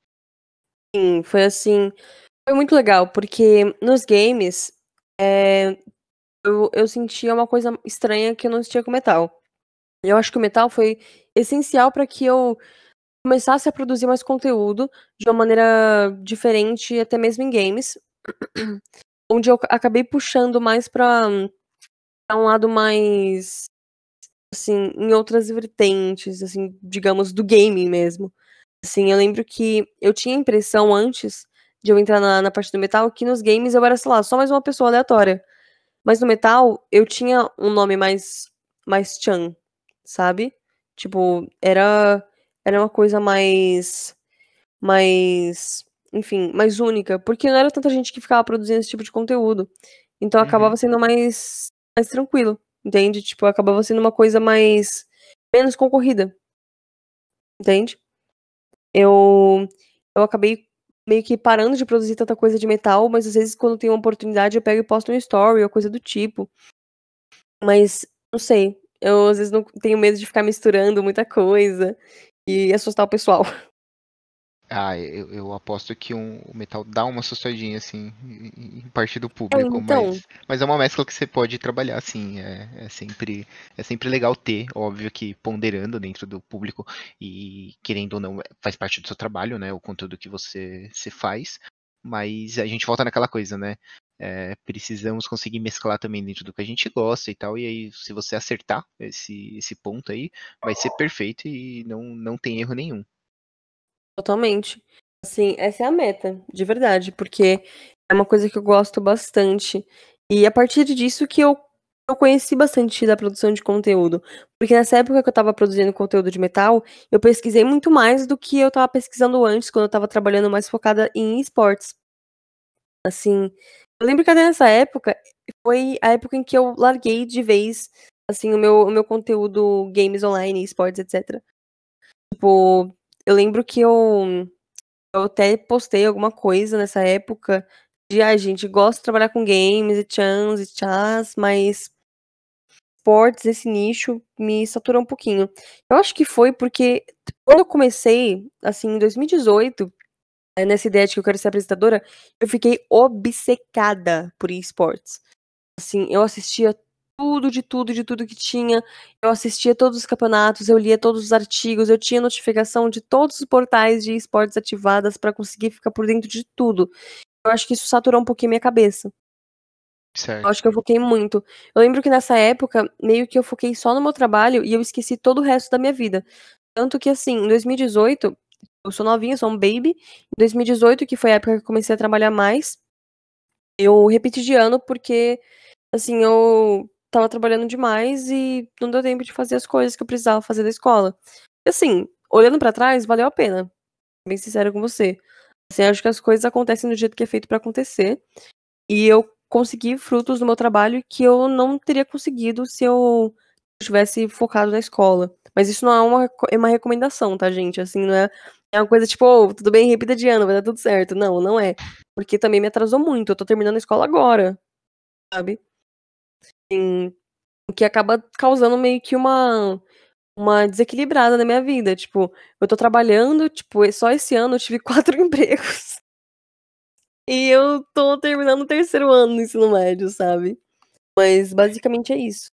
Sim, foi assim. Foi muito legal, porque nos games é, eu, eu sentia uma coisa estranha que eu não sentia com metal. Eu acho que o metal foi essencial para que eu começasse a produzir mais conteúdo de uma maneira diferente, até mesmo em games, <clears throat> onde eu acabei puxando mais para um lado mais assim, em outras vertentes, assim, digamos, do gaming mesmo. Assim, eu lembro que eu tinha a impressão antes de eu entrar na, na parte do metal que nos games eu era, sei lá, só mais uma pessoa aleatória. Mas no metal eu tinha um nome mais mais chan, sabe? Tipo, era era uma coisa mais mais, enfim, mais única, porque não era tanta gente que ficava produzindo esse tipo de conteúdo. Então Uhum. acabava sendo mais mais tranquilo, entende? Tipo, acabava sendo uma coisa mais menos concorrida. Entende? Eu eu acabei meio que parando de produzir tanta coisa de metal, mas às vezes quando tem uma oportunidade eu pego e posto um story ou coisa do tipo. Mas não sei, eu às vezes não tenho medo de ficar misturando muita coisa e assustar o pessoal. <laughs> Ah, eu, eu aposto que um, o metal dá uma assustadinha, assim, em, parte do público, então. mas, mas é uma mescla que você pode trabalhar, assim, é, é sempre, é sempre legal ter, óbvio que ponderando dentro do público e querendo ou não, faz parte do seu trabalho, né, o conteúdo que você, você faz, mas a gente volta naquela coisa, né, é, precisamos conseguir mesclar também dentro do que a gente gosta e tal, e aí se você acertar esse, esse ponto aí, vai ser perfeito e não, não tem erro nenhum. Totalmente. Assim, essa é a meta, de verdade, porque é uma coisa que eu gosto bastante. E a partir disso que eu, eu conheci bastante da produção de conteúdo. Porque nessa época que eu tava produzindo conteúdo de metal, eu pesquisei muito mais do que eu tava pesquisando antes, quando eu tava trabalhando mais focada em esportes. Assim, eu lembro que até nessa época foi a época em que eu larguei de vez assim, o meu, o meu conteúdo games online, esportes, etc. Tipo, eu lembro que eu, eu até postei alguma coisa nessa época de, ah, gente, gosta de trabalhar com games e chans e chás, mas esportes, esse nicho, me saturou um pouquinho. Eu acho que foi porque quando eu comecei, assim, em 2018, eh, nessa ideia de que eu quero ser apresentadora, eu fiquei obcecada por esportes. Assim, eu assistia tudo, de tudo, de tudo que tinha. Eu assistia todos os campeonatos, eu lia todos os artigos, eu tinha notificação de todos os portais de esportes ativadas para conseguir ficar por dentro de tudo. Eu acho que isso saturou um pouquinho minha cabeça. Certo. Eu acho que eu foquei muito. Eu lembro que nessa época, meio que eu foquei só no meu trabalho e eu esqueci todo o resto da minha vida. Tanto que, assim, em 2018, eu sou novinha, sou um baby. Em 2018, que foi a época que eu comecei a trabalhar mais, eu repeti de ano porque, assim, eu tava trabalhando demais e não deu tempo de fazer as coisas que eu precisava fazer da escola. E assim, olhando para trás, valeu a pena. Bem sincero com você. Assim, acho que as coisas acontecem do jeito que é feito para acontecer. E eu consegui frutos do meu trabalho que eu não teria conseguido se eu tivesse focado na escola. Mas isso não é uma, é uma recomendação, tá, gente? Assim, não é, é uma coisa tipo, oh, tudo bem, repita de ano, vai dar tudo certo. Não, não é. Porque também me atrasou muito. Eu tô terminando a escola agora, sabe? Assim, o que acaba causando meio que uma uma desequilibrada na minha vida, tipo, eu tô trabalhando, tipo, só esse ano eu tive <laughs> quatro empregos. E eu tô terminando o terceiro ano no ensino médio, sabe? Mas basicamente é isso.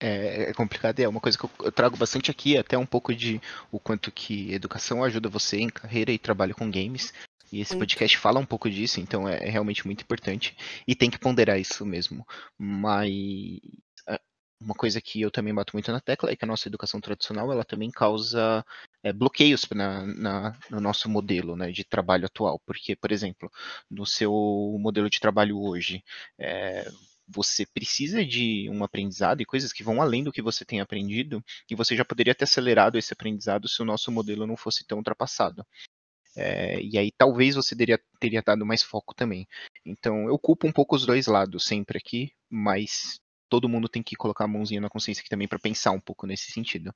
É, é complicado, é uma coisa que eu, eu, trago bastante aqui, até um pouco de o quanto que educação ajuda você em carreira e trabalho com games. E esse podcast fala um pouco disso, então é, é realmente muito importante. E tem que ponderar isso mesmo. Mas é, uma coisa que eu também bato muito na tecla é que a nossa educação tradicional ela também causa é, bloqueios na, na, no nosso modelo né, de trabalho atual. Porque, por exemplo, no seu modelo de trabalho hoje, é, você precisa de um aprendizado e coisas que vão além do que você tem aprendido, e você já poderia ter acelerado esse aprendizado se o nosso modelo não fosse tão ultrapassado. É, e aí talvez você teria, teria dado mais foco também. Então eu culpo um pouco os dois lados sempre aqui, mas todo mundo tem que colocar a mãozinha na consciência aqui também para pensar um pouco nesse sentido.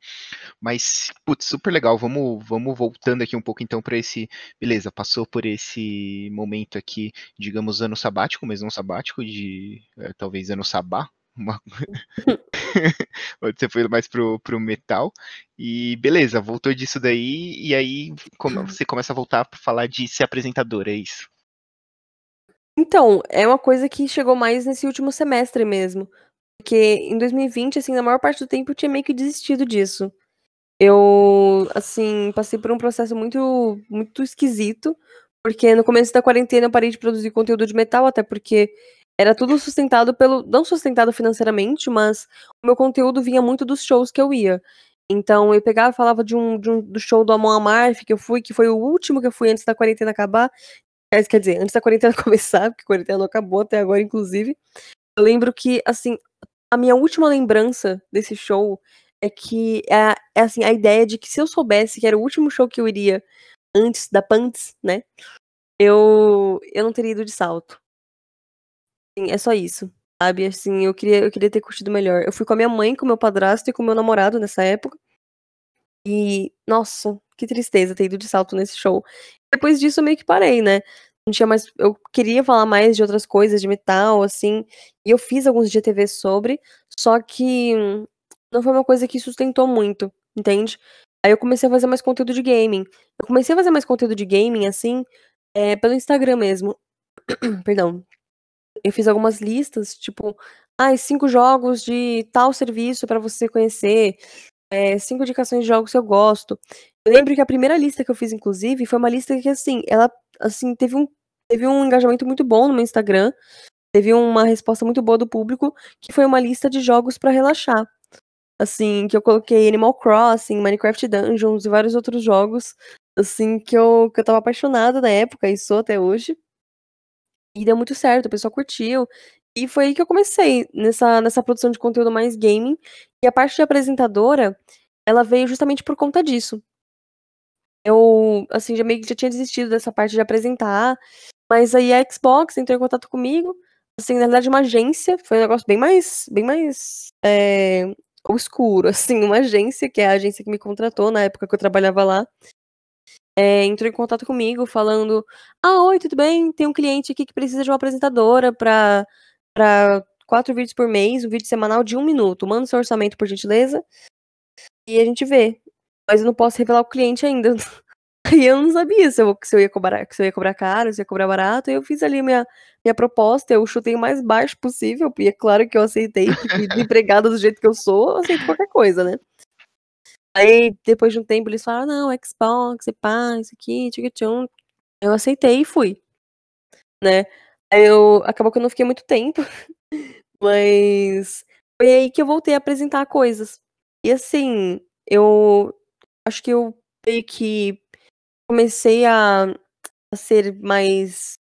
Mas, putz, super legal. Vamos, vamos voltando aqui um pouco então para esse. Beleza, passou por esse momento aqui, digamos, ano sabático, mas não sabático, de é, talvez ano sabá. Uma... <laughs> você foi mais pro, pro metal. E beleza, voltou disso daí, e aí você começa a voltar para falar de ser apresentadora, é isso? Então, é uma coisa que chegou mais nesse último semestre mesmo. Porque em 2020, assim, na maior parte do tempo eu tinha meio que desistido disso. Eu, assim, passei por um processo muito, muito esquisito, porque no começo da quarentena eu parei de produzir conteúdo de metal, até porque era tudo sustentado pelo. Não sustentado financeiramente, mas o meu conteúdo vinha muito dos shows que eu ia. Então eu pegava e falava de um, de um do show do Amon Amarth que eu fui, que foi o último que eu fui antes da quarentena acabar. Quer dizer, antes da quarentena <laughs> começar, porque a quarentena não acabou até agora, inclusive. Eu lembro que, assim, a minha última lembrança desse show é que é, é, assim, a ideia de que se eu soubesse que era o último show que eu iria antes da Pants, né? Eu, eu não teria ido de salto. Assim, é só isso. Sabe, assim, eu queria, eu queria ter curtido melhor. Eu fui com a minha mãe, com meu padrasto e com meu namorado nessa época. E, nossa, que tristeza ter ido de salto nesse show. Depois disso, eu meio que parei, né? não tinha mais. Eu queria falar mais de outras coisas, de metal, assim. E eu fiz alguns GTV sobre, só que não foi uma coisa que sustentou muito, entende? Aí eu comecei a fazer mais conteúdo de gaming. Eu comecei a fazer mais conteúdo de gaming, assim, é, pelo Instagram mesmo. <clears throat> Perdão. Eu fiz algumas listas, tipo, ah, cinco jogos de tal serviço para você conhecer, é, cinco indicações de jogos que eu gosto. Eu lembro que a primeira lista que eu fiz, inclusive, foi uma lista que, assim, ela, assim, teve um teve um engajamento muito bom no meu Instagram. Teve uma resposta muito boa do público, que foi uma lista de jogos para relaxar. Assim, que eu coloquei Animal Crossing, Minecraft Dungeons e vários outros jogos, assim, que eu, que eu tava apaixonada na época e sou até hoje. E deu muito certo, o pessoal curtiu. E foi aí que eu comecei nessa, nessa produção de conteúdo mais gaming. E a parte de apresentadora, ela veio justamente por conta disso. Eu, assim, já meio que já tinha desistido dessa parte de apresentar. Mas aí a Xbox entrou em contato comigo, assim, na verdade uma agência, foi um negócio bem mais, bem mais é, obscuro, <laughs> assim, uma agência, que é a agência que me contratou na época que eu trabalhava lá, é, entrou em contato comigo falando: Ah, oi, tudo bem? Tem um cliente aqui que precisa de uma apresentadora para quatro vídeos por mês, um vídeo semanal de um minuto. Manda seu orçamento, por gentileza. E a gente vê. Mas eu não posso revelar o cliente ainda. <laughs> E eu não sabia se eu, se eu ia cobrar, se eu ia cobrar caro, se eu ia cobrar barato. E eu fiz ali minha, minha proposta, eu chutei o mais baixo possível, e é claro que eu aceitei, porque <laughs> empregada do jeito que eu sou, eu aceito qualquer coisa, né? Aí, depois de um tempo, eles falaram, não, Xbox, e pá, isso aqui, tchum. Eu aceitei e fui, né? Aí eu, acabou que eu não fiquei muito tempo, <laughs> mas foi aí que eu voltei a apresentar coisas. E assim, eu acho que eu meio que comecei a, a ser mais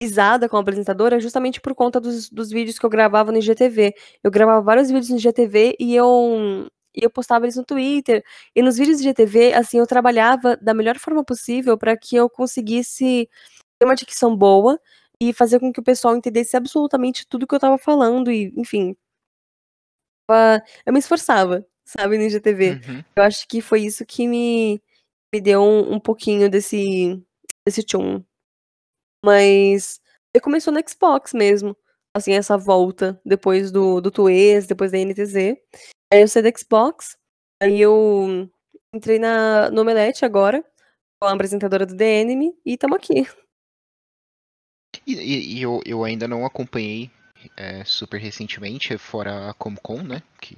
pisada como apresentadora justamente por conta dos, dos vídeos que eu gravava no IGTV. Eu gravava vários vídeos no IGTV e eu, e eu postava eles no Twitter. E nos vídeos do IGTV, assim, eu trabalhava da melhor forma possível para que eu conseguisse ter uma dicção boa e fazer com que o pessoal entendesse absolutamente tudo que eu tava falando e, enfim, eu me esforçava, sabe, no IGTV. Uhum. Eu acho que foi isso que me me deu um, um pouquinho desse, desse tchum. Mas ele começou no Xbox mesmo. Assim, essa volta depois do, do Tuês, depois da NTZ. Aí eu saí do Xbox. Aí eu entrei na, no Omelete agora, com a apresentadora do Enemy, e tamo aqui. E, e, e eu, eu ainda não acompanhei é, super recentemente, fora a Comic-Con, né? Que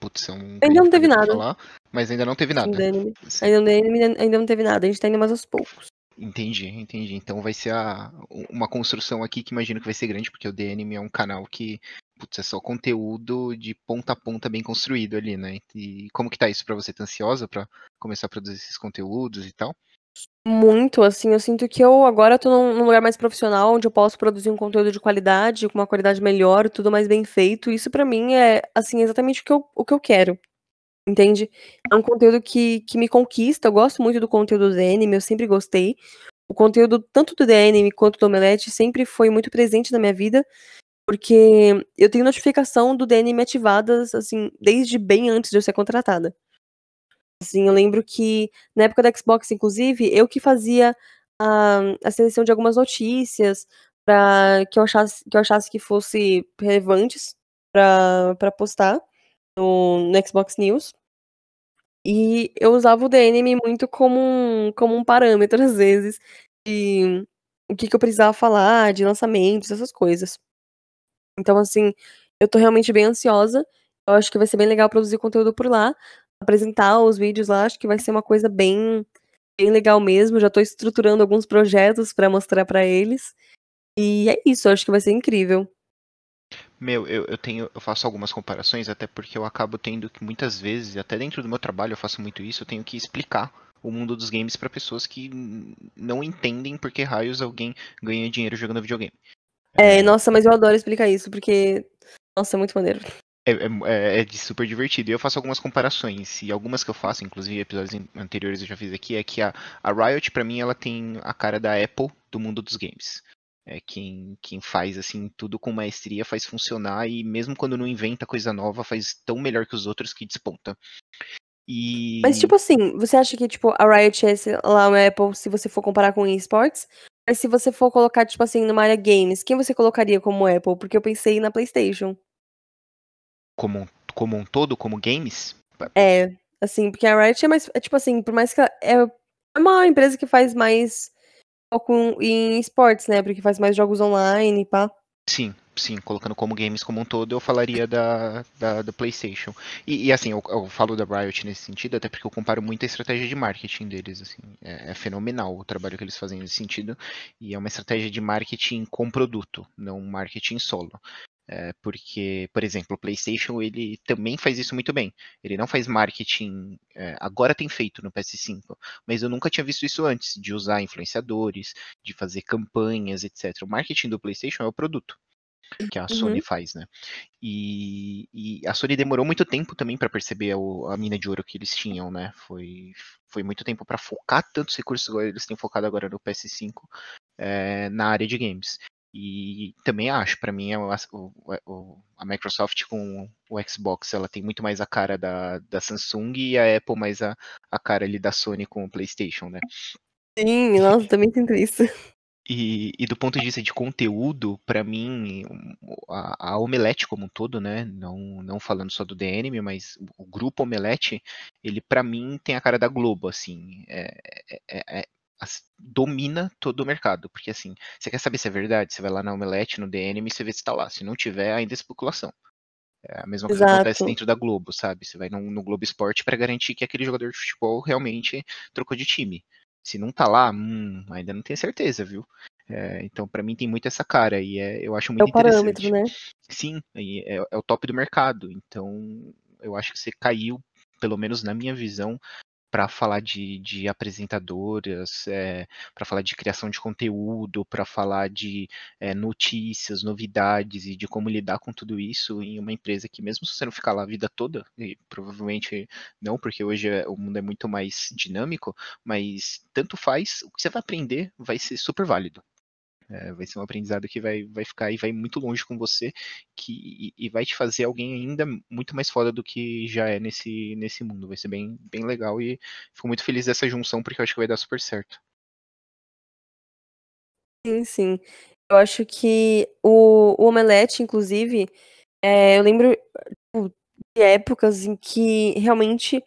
putz, é um ainda não teve nada. Falar, mas ainda não teve nada. Ainda, ainda, ainda não teve nada, a gente tá indo mais aos poucos. Entendi, entendi. Então vai ser a, uma construção aqui que imagino que vai ser grande, porque o DNM é um canal que putz, é só conteúdo de ponta a ponta bem construído ali, né? E como que tá isso para você? Tá ansiosa para começar a produzir esses conteúdos e tal? Muito, assim, eu sinto que eu agora tô num, lugar mais profissional, onde eu posso produzir um conteúdo de qualidade, com uma qualidade melhor, tudo mais bem feito. Isso para mim é, assim, exatamente o que eu, o que eu quero. Entende? É um conteúdo que, que me conquista. Eu gosto muito do conteúdo do anime, eu sempre gostei. O conteúdo tanto do Anime quanto do Omelete sempre foi muito presente na minha vida, porque eu tenho notificação do Anime ativadas, assim, desde bem antes de eu ser contratada. Assim, eu lembro que na época da Xbox, inclusive, eu que fazia a, a seleção de algumas notícias para que eu achasse que eu achasse que fosse relevantes para postar no, no Xbox News. E eu usava o DNM muito como um, como um parâmetro, <laughs> às vezes, de o que, que eu precisava falar, de lançamentos, essas coisas. Então, assim, eu tô realmente bem ansiosa. Eu acho que vai ser bem legal produzir conteúdo por lá apresentar os vídeos lá, acho que vai ser uma coisa bem, bem legal mesmo. Já estou estruturando alguns projetos para mostrar para eles. E é isso, acho que vai ser incrível. Meu, eu, eu tenho, eu faço algumas comparações, até porque eu acabo tendo que muitas vezes, até dentro do meu trabalho eu faço muito isso, eu tenho que explicar o mundo dos games para pessoas que não entendem por que raios alguém ganha dinheiro jogando videogame. É, nossa, mas eu adoro explicar isso, porque, nossa, é muito maneiro. É, é, é, de super divertido. E eu faço algumas comparações. E algumas que eu faço, inclusive episódios anteriores eu já fiz aqui, é que a, a Riot, para mim, ela tem a cara da Apple do mundo dos games. É quem, quem faz assim tudo com maestria, faz funcionar e mesmo quando não inventa coisa nova, faz tão melhor que os outros que desponta. E... Mas tipo assim, você acha que tipo a Riot é lá uma Apple se você for comparar com esports? Mas se você for colocar tipo assim numa área games, quem você colocaria como Apple? Porque eu pensei na PlayStation como, como um todo, como games? É, assim, porque a Riot é mais. É, tipo assim, por mais que ela, é uma empresa que faz mais foco em esportes, né? Porque faz mais jogos online e pá. Sim, sim, colocando como games como um todo, eu falaria da, da, da PlayStation. E, e assim, eu, eu, falo da Riot nesse sentido, até porque eu comparo muito a estratégia de marketing deles. Assim, é, é, fenomenal o trabalho que eles fazem nesse sentido. E é uma estratégia de marketing com produto, não marketing solo. É, porque, por exemplo, o PlayStation ele também faz isso muito bem. Ele não faz marketing, é, agora tem feito no PS5, mas eu nunca tinha visto isso antes, de usar influenciadores, de fazer campanhas, etc. O marketing do PlayStation é o produto que a uhum. Sony faz, né? E, e, a Sony demorou muito tempo também para perceber a, a, mina de ouro que eles tinham, né? Foi, foi muito tempo para focar tantos recursos, agora eles têm focado agora no PS5 é, na área de games. E também acho, para mim, a, a, Microsoft com o Xbox, ela tem muito mais a cara da, da Samsung e a Apple mais a, a cara ali da Sony com o PlayStation, né? Sim, nossa, também sinto isso. E, e, do ponto de vista de conteúdo, para mim, a, a, Omelete como um todo, né, não, não falando só do DNM, mas o grupo Omelete, ele para mim tem a cara da Globo, assim, é, é, é, domina todo o mercado, porque assim, você quer saber se é verdade, você vai lá na Omelete, no DNM, você vê se tá lá, se não tiver, ainda é especulação. É a mesma coisa que acontece dentro da Globo, sabe? Você vai no, no Globo Esporte para garantir que aquele jogador de futebol realmente trocou de time. Se não tá lá, hum, ainda não tenho certeza, viu? É, então, para mim tem muito essa cara e é, eu acho muito é o parâmetro, né? Sim, é, é, o top do mercado. Então, eu acho que você caiu, pelo menos na minha visão, para falar de, de apresentadoras, é, para falar de criação de conteúdo, para falar de é, notícias, novidades e de como lidar com tudo isso em uma empresa que, mesmo se você não ficar lá a vida toda, e provavelmente não, porque hoje é, o mundo é muito mais dinâmico, mas tanto faz, o que você vai aprender vai ser super válido. É, vai ser um aprendizado que vai, vai ficar e vai muito longe com você que, e, e, vai te fazer alguém ainda muito mais foda do que já é nesse, nesse mundo. Vai ser bem, bem legal e fico muito feliz dessa junção porque eu acho que vai dar super certo. Sim, sim. Eu acho que o, o Omelete, inclusive, é, eu lembro tipo, de épocas em que realmente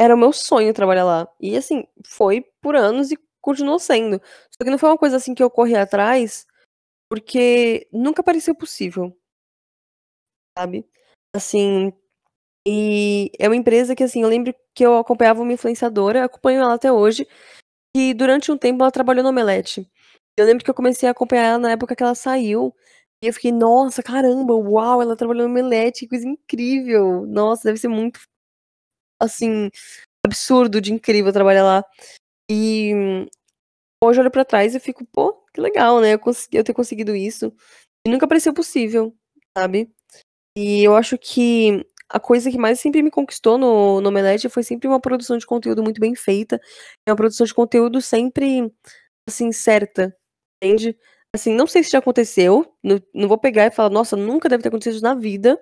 era o meu sonho trabalhar lá. E assim, foi por anos e continuou sendo. Só que não foi uma coisa assim que eu corri atrás, porque nunca pareceu possível. Sabe? Assim. E é uma empresa que, assim, eu lembro que eu acompanhava uma influenciadora, acompanho ela até hoje, e durante um tempo ela trabalhou no Omelete. Eu lembro que eu comecei a acompanhar ela na época que ela saiu. E eu fiquei, nossa, caramba, uau, ela trabalhou no Omelete, que coisa incrível. Nossa, deve ser muito, assim, absurdo de incrível trabalhar lá. E hoje eu olho pra trás e fico, pô, que legal, né? Eu, consegui, eu ter conseguido isso. E nunca pareceu possível, sabe? E eu acho que a coisa que mais sempre me conquistou no, no Omelete foi sempre uma produção de conteúdo muito bem feita. É uma produção de conteúdo sempre, assim, certa, entende? Assim, não sei se já aconteceu, não, não vou pegar e falar, nossa, nunca deve ter acontecido na vida,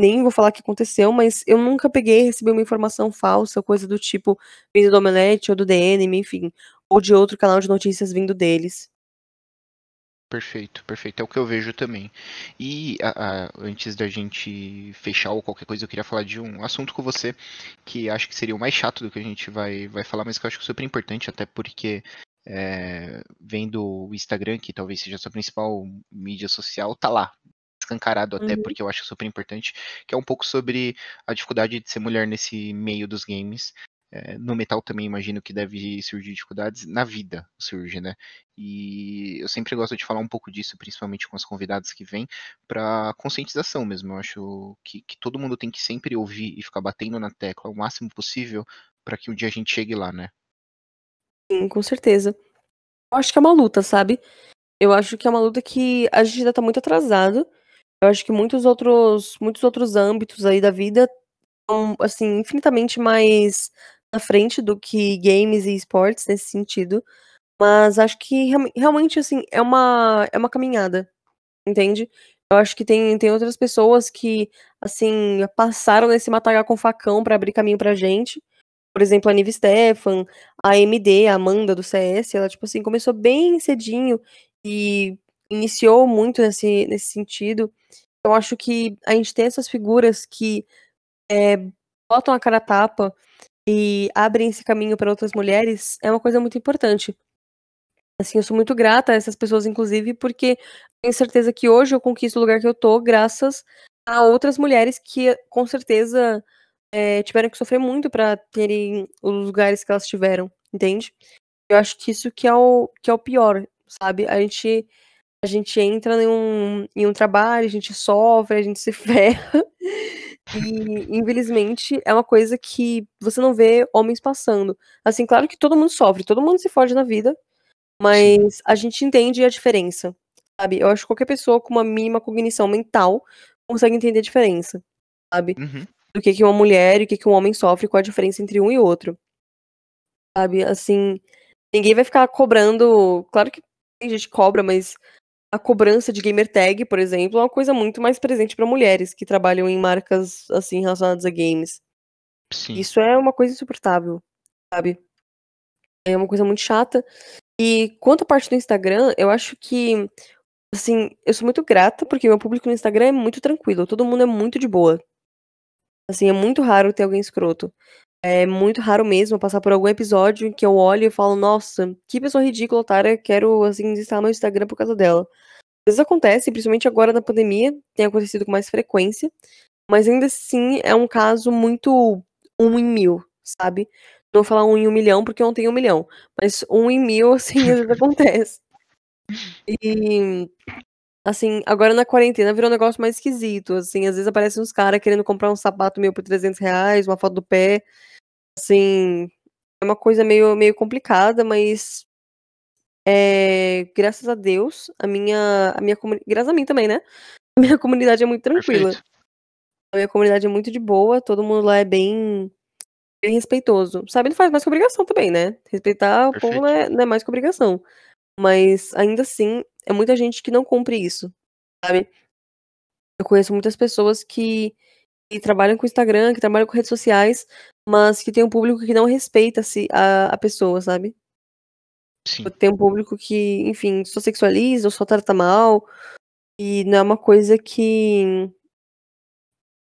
nem vou falar que aconteceu, mas eu nunca peguei recebi uma informação falsa, coisa do tipo vindo do Omelete ou do DNM, enfim, ou de outro canal de notícias vindo deles. Perfeito, perfeito. É o que eu vejo também. E a, a, antes da gente fechar ou qualquer coisa, eu queria falar de um assunto com você que acho que seria o mais chato do que a gente vai, vai falar, mas que eu acho super importante, até porque é, vendo o Instagram, que talvez seja a sua principal mídia social, tá lá, escancarado até uhum. porque eu acho super importante, que é um pouco sobre a dificuldade de ser mulher nesse meio dos games. É, no metal também imagino que deve surgir dificuldades, na vida surge, né? E eu sempre gosto de falar um pouco disso, principalmente com as convidadas que vêm, para conscientização mesmo. Eu acho que, que todo mundo tem que sempre ouvir e ficar batendo na tecla o máximo possível para que um dia a gente chegue lá, né? Sim, com certeza. Eu acho que é uma luta, sabe? Eu acho que é uma luta que a gente ainda tá muito atrasado. Eu acho que muitos outros, muitos outros âmbitos aí da vida são, assim, infinitamente mais na frente do que games e esportes nesse sentido. Mas acho que realmente, assim, é uma, é uma caminhada, entende? Eu acho que tem, tem outras pessoas que, assim, passaram nesse matagal com facão para abrir caminho pra gente. Por exemplo, a Nive Stefan, a MD, a Amanda do CS, ela, tipo assim, começou bem cedinho e iniciou muito nesse, nesse sentido. Eu acho que a gente tem essas figuras que é, botam a cara a tapa e abrem esse caminho para outras mulheres é uma coisa muito importante. Assim, eu sou muito grata a essas pessoas, inclusive, porque tenho certeza que hoje eu conquisto o lugar que eu tô graças a outras mulheres que, com certeza, é, tiveram que sofrer muito para terem os lugares que elas tiveram, entende? Eu acho que isso que é o, que é o pior, sabe? A gente a gente entra em um, em um trabalho, a gente sofre, a gente se <laughs> ferra. E, infelizmente, é uma coisa que você não vê homens passando. Assim, claro que todo mundo sofre, todo mundo se fode na vida, mas a gente entende a diferença, sabe? Eu acho que qualquer pessoa com uma mínima cognição mental consegue entender a diferença, sabe? Uhum. Do que, que uma mulher e o que, que um homem sofre, qual a diferença entre um e outro. Sabe? Assim, ninguém vai ficar cobrando. Claro que tem gente que cobra, mas a cobrança de gamer tag, por exemplo, é uma coisa muito mais presente para mulheres que trabalham em marcas assim relacionadas a games. Sim. Isso é uma coisa insuportável, sabe? É uma coisa muito chata. E quanto à parte do Instagram, eu acho que assim, eu sou muito grata porque meu público no Instagram é muito tranquilo, todo mundo é muito de boa. Assim, é muito raro ter alguém escroto. É muito raro mesmo passar por algum episódio que eu olho e falo, nossa, que pessoa ridícula, otária, quero, assim, desinstalar meu Instagram por causa dela. Às vezes acontece, principalmente agora na pandemia, tem acontecido com mais frequência, mas ainda assim é um caso muito um em mil, sabe? Não vou falar um em um milhão, porque eu não tenho um milhão, mas um em mil, assim, às vezes <laughs> acontece. E, assim, agora na quarentena virou um negócio mais esquisito, assim, às vezes aparecem uns caras querendo comprar um sapato meu por 300 reais, uma foto do pé, assim, é uma coisa meio, meio complicada, mas é, graças a Deus, a minha, a minha comunidade, graças a mim também, né? A <laughs> minha comunidade é muito tranquila. Perfeito. A minha comunidade é muito de boa, todo mundo lá é bem, bem respeitoso. Sabe, não faz mais que obrigação também, né? Respeitar o povo Perfeito. não é, não é mais que obrigação. Mas ainda assim, é muita gente que não cumpre isso, sabe? Eu conheço muitas pessoas que, que trabalham com Instagram, que trabalham com redes sociais, mas que tem um público que não respeita-se a, a pessoa, sabe? Sim. Tem um público que, enfim, só sexualiza ou só trata mal. E não é uma coisa que,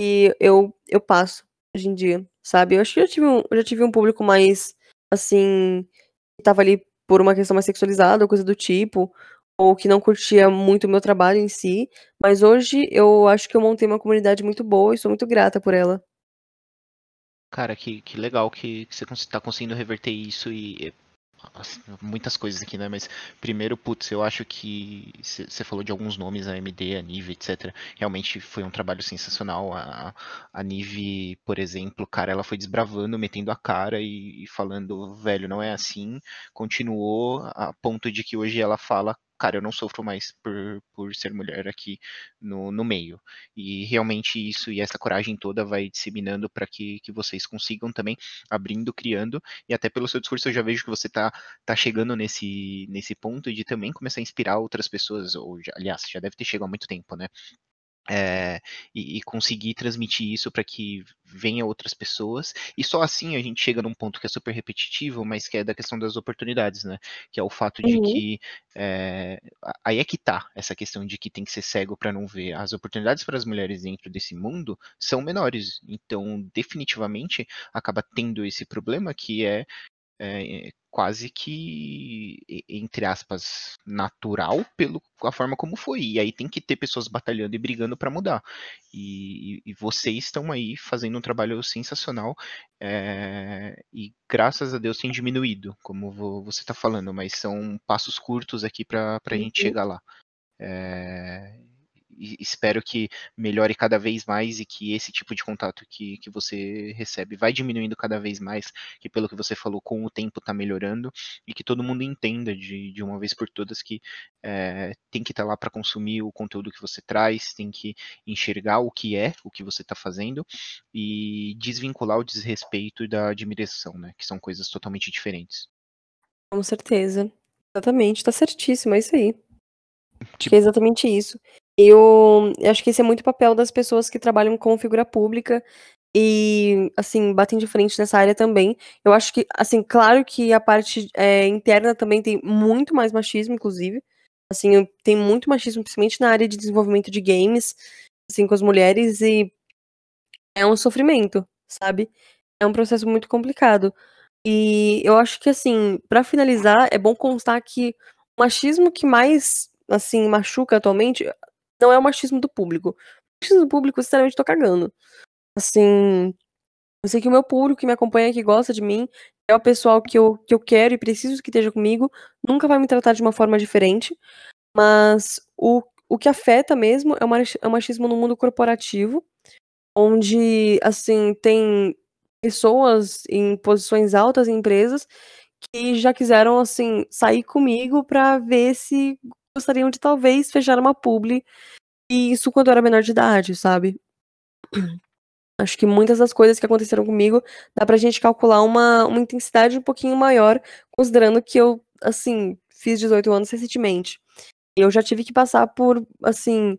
que eu, eu passo hoje em dia, sabe? Eu acho que eu tive um, já tive um público mais, assim, que tava ali por uma questão mais sexualizada ou coisa do tipo, ou que não curtia muito o meu trabalho em si. Mas hoje eu acho que eu montei uma comunidade muito boa e sou muito grata por ela. Cara, que, que legal que, que você cons- tá conseguindo reverter isso e. muitas coisas aqui, né? Mas primeiro, putz, eu acho que você falou de alguns nomes, a AMD, a Nive, etc. Realmente foi um trabalho sensacional. A, a Nive, por exemplo, cara, ela foi desbravando, metendo a cara e, e falando, velho, não é assim. Continuou a ponto de que hoje ela fala, cara, eu não sofro mais por, por ser mulher aqui no, no meio. E realmente isso e essa coragem toda vai disseminando para que, que vocês consigam também, abrindo, criando, e até pelo seu discurso eu já vejo que você tá, tá chegando nesse, nesse ponto de também começar a inspirar outras pessoas, ou já, aliás, já deve ter chegado há muito tempo, né? É, e, e, conseguir transmitir isso para que venha outras pessoas e só assim a gente chega num ponto que é super repetitivo, mas que é da questão das oportunidades, né? Que é o fato de Uhum. que é, aí é que tá essa questão de que tem que ser cego para não ver. As oportunidades para as mulheres dentro desse mundo são menores, então definitivamente acaba tendo esse problema que é é, quase que, entre aspas, natural pelo a forma como foi. E aí tem que ter pessoas batalhando e brigando para mudar. E, e, vocês estão aí fazendo um trabalho sensacional. É, e graças a Deus tem diminuído, como você está falando, mas são passos curtos aqui para a Uhum. gente chegar lá. É, espero que melhore cada vez mais e que esse tipo de contato que, que você recebe vai diminuindo cada vez mais, que pelo que você falou, com o tempo está melhorando, e que todo mundo entenda de, de uma vez por todas que é, tem que estar tá lá para consumir o conteúdo que você traz, tem que enxergar o que é, o que você está fazendo, e desvincular o desrespeito da admiração, né? Que são coisas totalmente diferentes. Com certeza. Exatamente, tá certíssimo, é isso aí. Acho que é exatamente isso. Eu acho que esse é muito papel das pessoas que trabalham com figura pública e, assim, batem de frente nessa área também. Eu acho que, assim, claro que a parte é, interna também tem muito mais machismo, inclusive. Assim, tem muito machismo, principalmente na área de desenvolvimento de games, assim, com as mulheres, e é um sofrimento, sabe? É um processo muito complicado. E eu acho que, assim, para finalizar, é bom constar que o machismo que mais, assim, machuca atualmente não é o machismo do público. O machismo do público, sinceramente, tô cagando. Assim, eu sei que o meu público que me acompanha, que gosta de mim, é o pessoal que eu, que eu quero e preciso que esteja comigo, nunca vai me tratar de uma forma diferente. Mas o, o que afeta mesmo é o machismo no mundo corporativo, onde, assim, tem pessoas em posições altas em empresas que já quiseram, assim, sair comigo pra ver se gostariam de talvez fechar uma publi e isso quando eu era menor de idade, sabe? <clears throat> Acho que muitas das coisas que aconteceram comigo dá pra gente calcular uma, uma intensidade um pouquinho maior, considerando que eu, assim, fiz 18 anos recentemente. Eu já tive que passar por, assim,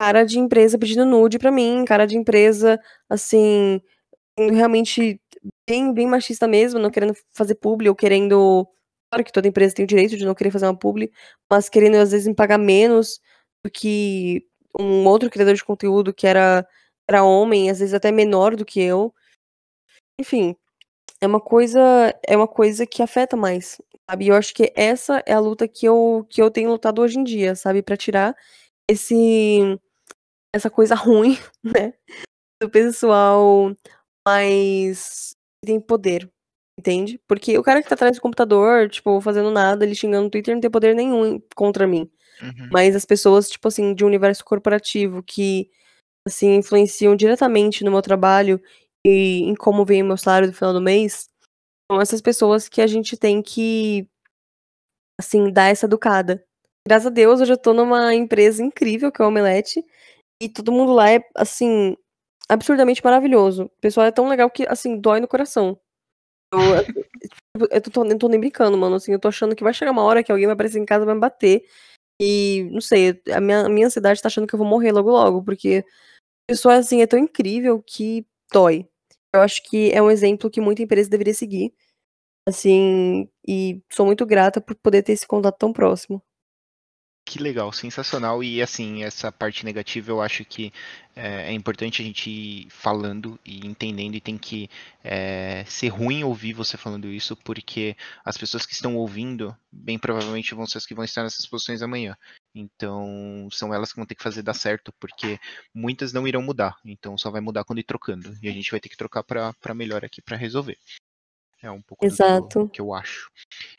cara de empresa pedindo nude pra mim, cara de empresa, assim, realmente bem, bem machista mesmo, não querendo fazer publi ou querendo. Claro que toda empresa tem o direito de não querer fazer uma publi, mas querendo às vezes pagar menos do que um outro criador de conteúdo que era, era homem, às vezes até menor do que eu. Enfim, é uma coisa, é uma coisa que afeta mais, sabe? E eu acho que essa é a luta que eu, que eu tenho lutado hoje em dia, sabe? Para tirar esse essa coisa ruim, <laughs> né? Do pessoal mais tem poder, entende? Porque o cara que tá atrás do computador, tipo, fazendo nada, ele xingando no Twitter, não tem poder nenhum contra mim. Uhum. Mas as pessoas, tipo assim, de um universo corporativo que, assim, influenciam diretamente no meu trabalho e em como vem o meu salário do final do mês, são essas pessoas que a gente tem que, assim, dar essa educada. Graças a Deus, eu já tô numa empresa incrível, que é o Omelete, e todo mundo lá é, assim, absurdamente maravilhoso. O pessoal é tão legal que, assim, dói no coração. Eu, eu, eu, tô, eu tô nem brincando, mano, assim, eu tô achando que vai chegar uma hora que alguém vai aparecer em casa e vai me bater. E, não sei, a minha, a minha ansiedade tá achando que eu vou morrer logo logo, porque a pessoa, assim, é tão incrível que dói. Eu acho que é um exemplo que muita empresa deveria seguir. Assim, e sou muito grata por poder ter esse contato tão próximo. Que legal, sensacional. E assim, essa parte negativa eu acho que é, é importante a gente ir falando e entendendo, e tem que é, ser ruim ouvir você falando isso, porque as pessoas que estão ouvindo, bem provavelmente vão ser as que vão estar nessas posições amanhã. Então, são elas que vão ter que fazer dar certo, porque muitas não irão mudar. Então, só vai mudar quando ir trocando. E a gente vai ter que trocar para melhor aqui para resolver. É um pouco Exato. do que eu, que eu acho.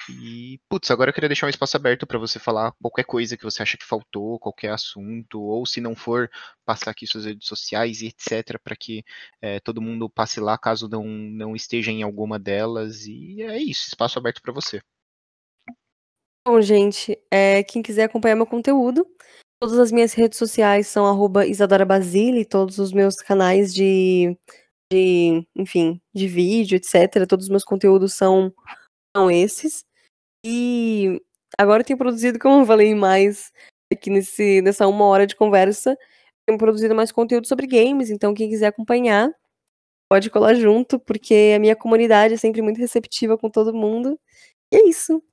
E, putz, agora eu queria deixar um espaço aberto para você falar qualquer coisa que você acha que faltou, qualquer assunto, ou se não for, passar aqui suas redes sociais e etc, para que é, todo mundo passe lá caso não, não esteja em alguma delas. E é isso, espaço aberto para você. Bom, gente, é, quem quiser acompanhar meu conteúdo, todas as minhas redes sociais são arroba Isadora Basile, todos os meus canais de de, enfim, de vídeo, etc. Todos os meus conteúdos são, são esses. E agora eu tenho produzido, como eu falei mais aqui nesse, nessa uma hora de conversa, tenho produzido mais conteúdo sobre games, então quem quiser acompanhar, pode colar junto, porque a minha comunidade é sempre muito receptiva com todo mundo. E é isso.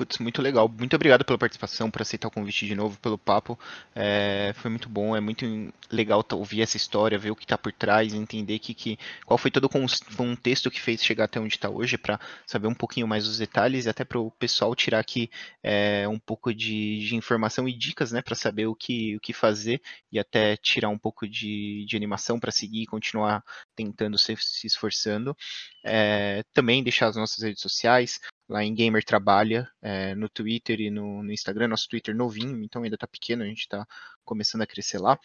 Putz, muito legal. Muito obrigado pela participação, por aceitar o convite de novo, pelo papo. É, foi muito bom, é muito legal ouvir essa história, ver o que está por trás, entender que, que, qual foi todo o contexto que fez chegar até onde está hoje, para saber um pouquinho mais os detalhes e até para o pessoal tirar aqui é, um pouco de, de, informação e dicas, né, para saber o que, o que fazer e até tirar um pouco de, de animação para seguir e continuar tentando se, se esforçando. É, também deixar as nossas redes sociais, lá em Gamer Trabalha, é, no Twitter e no, no, Instagram, nosso Twitter novinho, então ainda está pequeno, a gente está começando a crescer lá.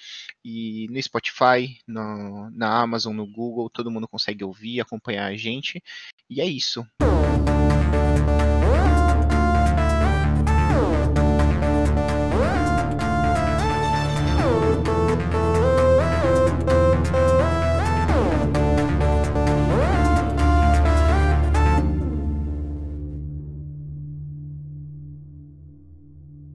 E no Spotify, no, na Amazon, no Google, todo mundo consegue ouvir, acompanhar a gente. E é isso.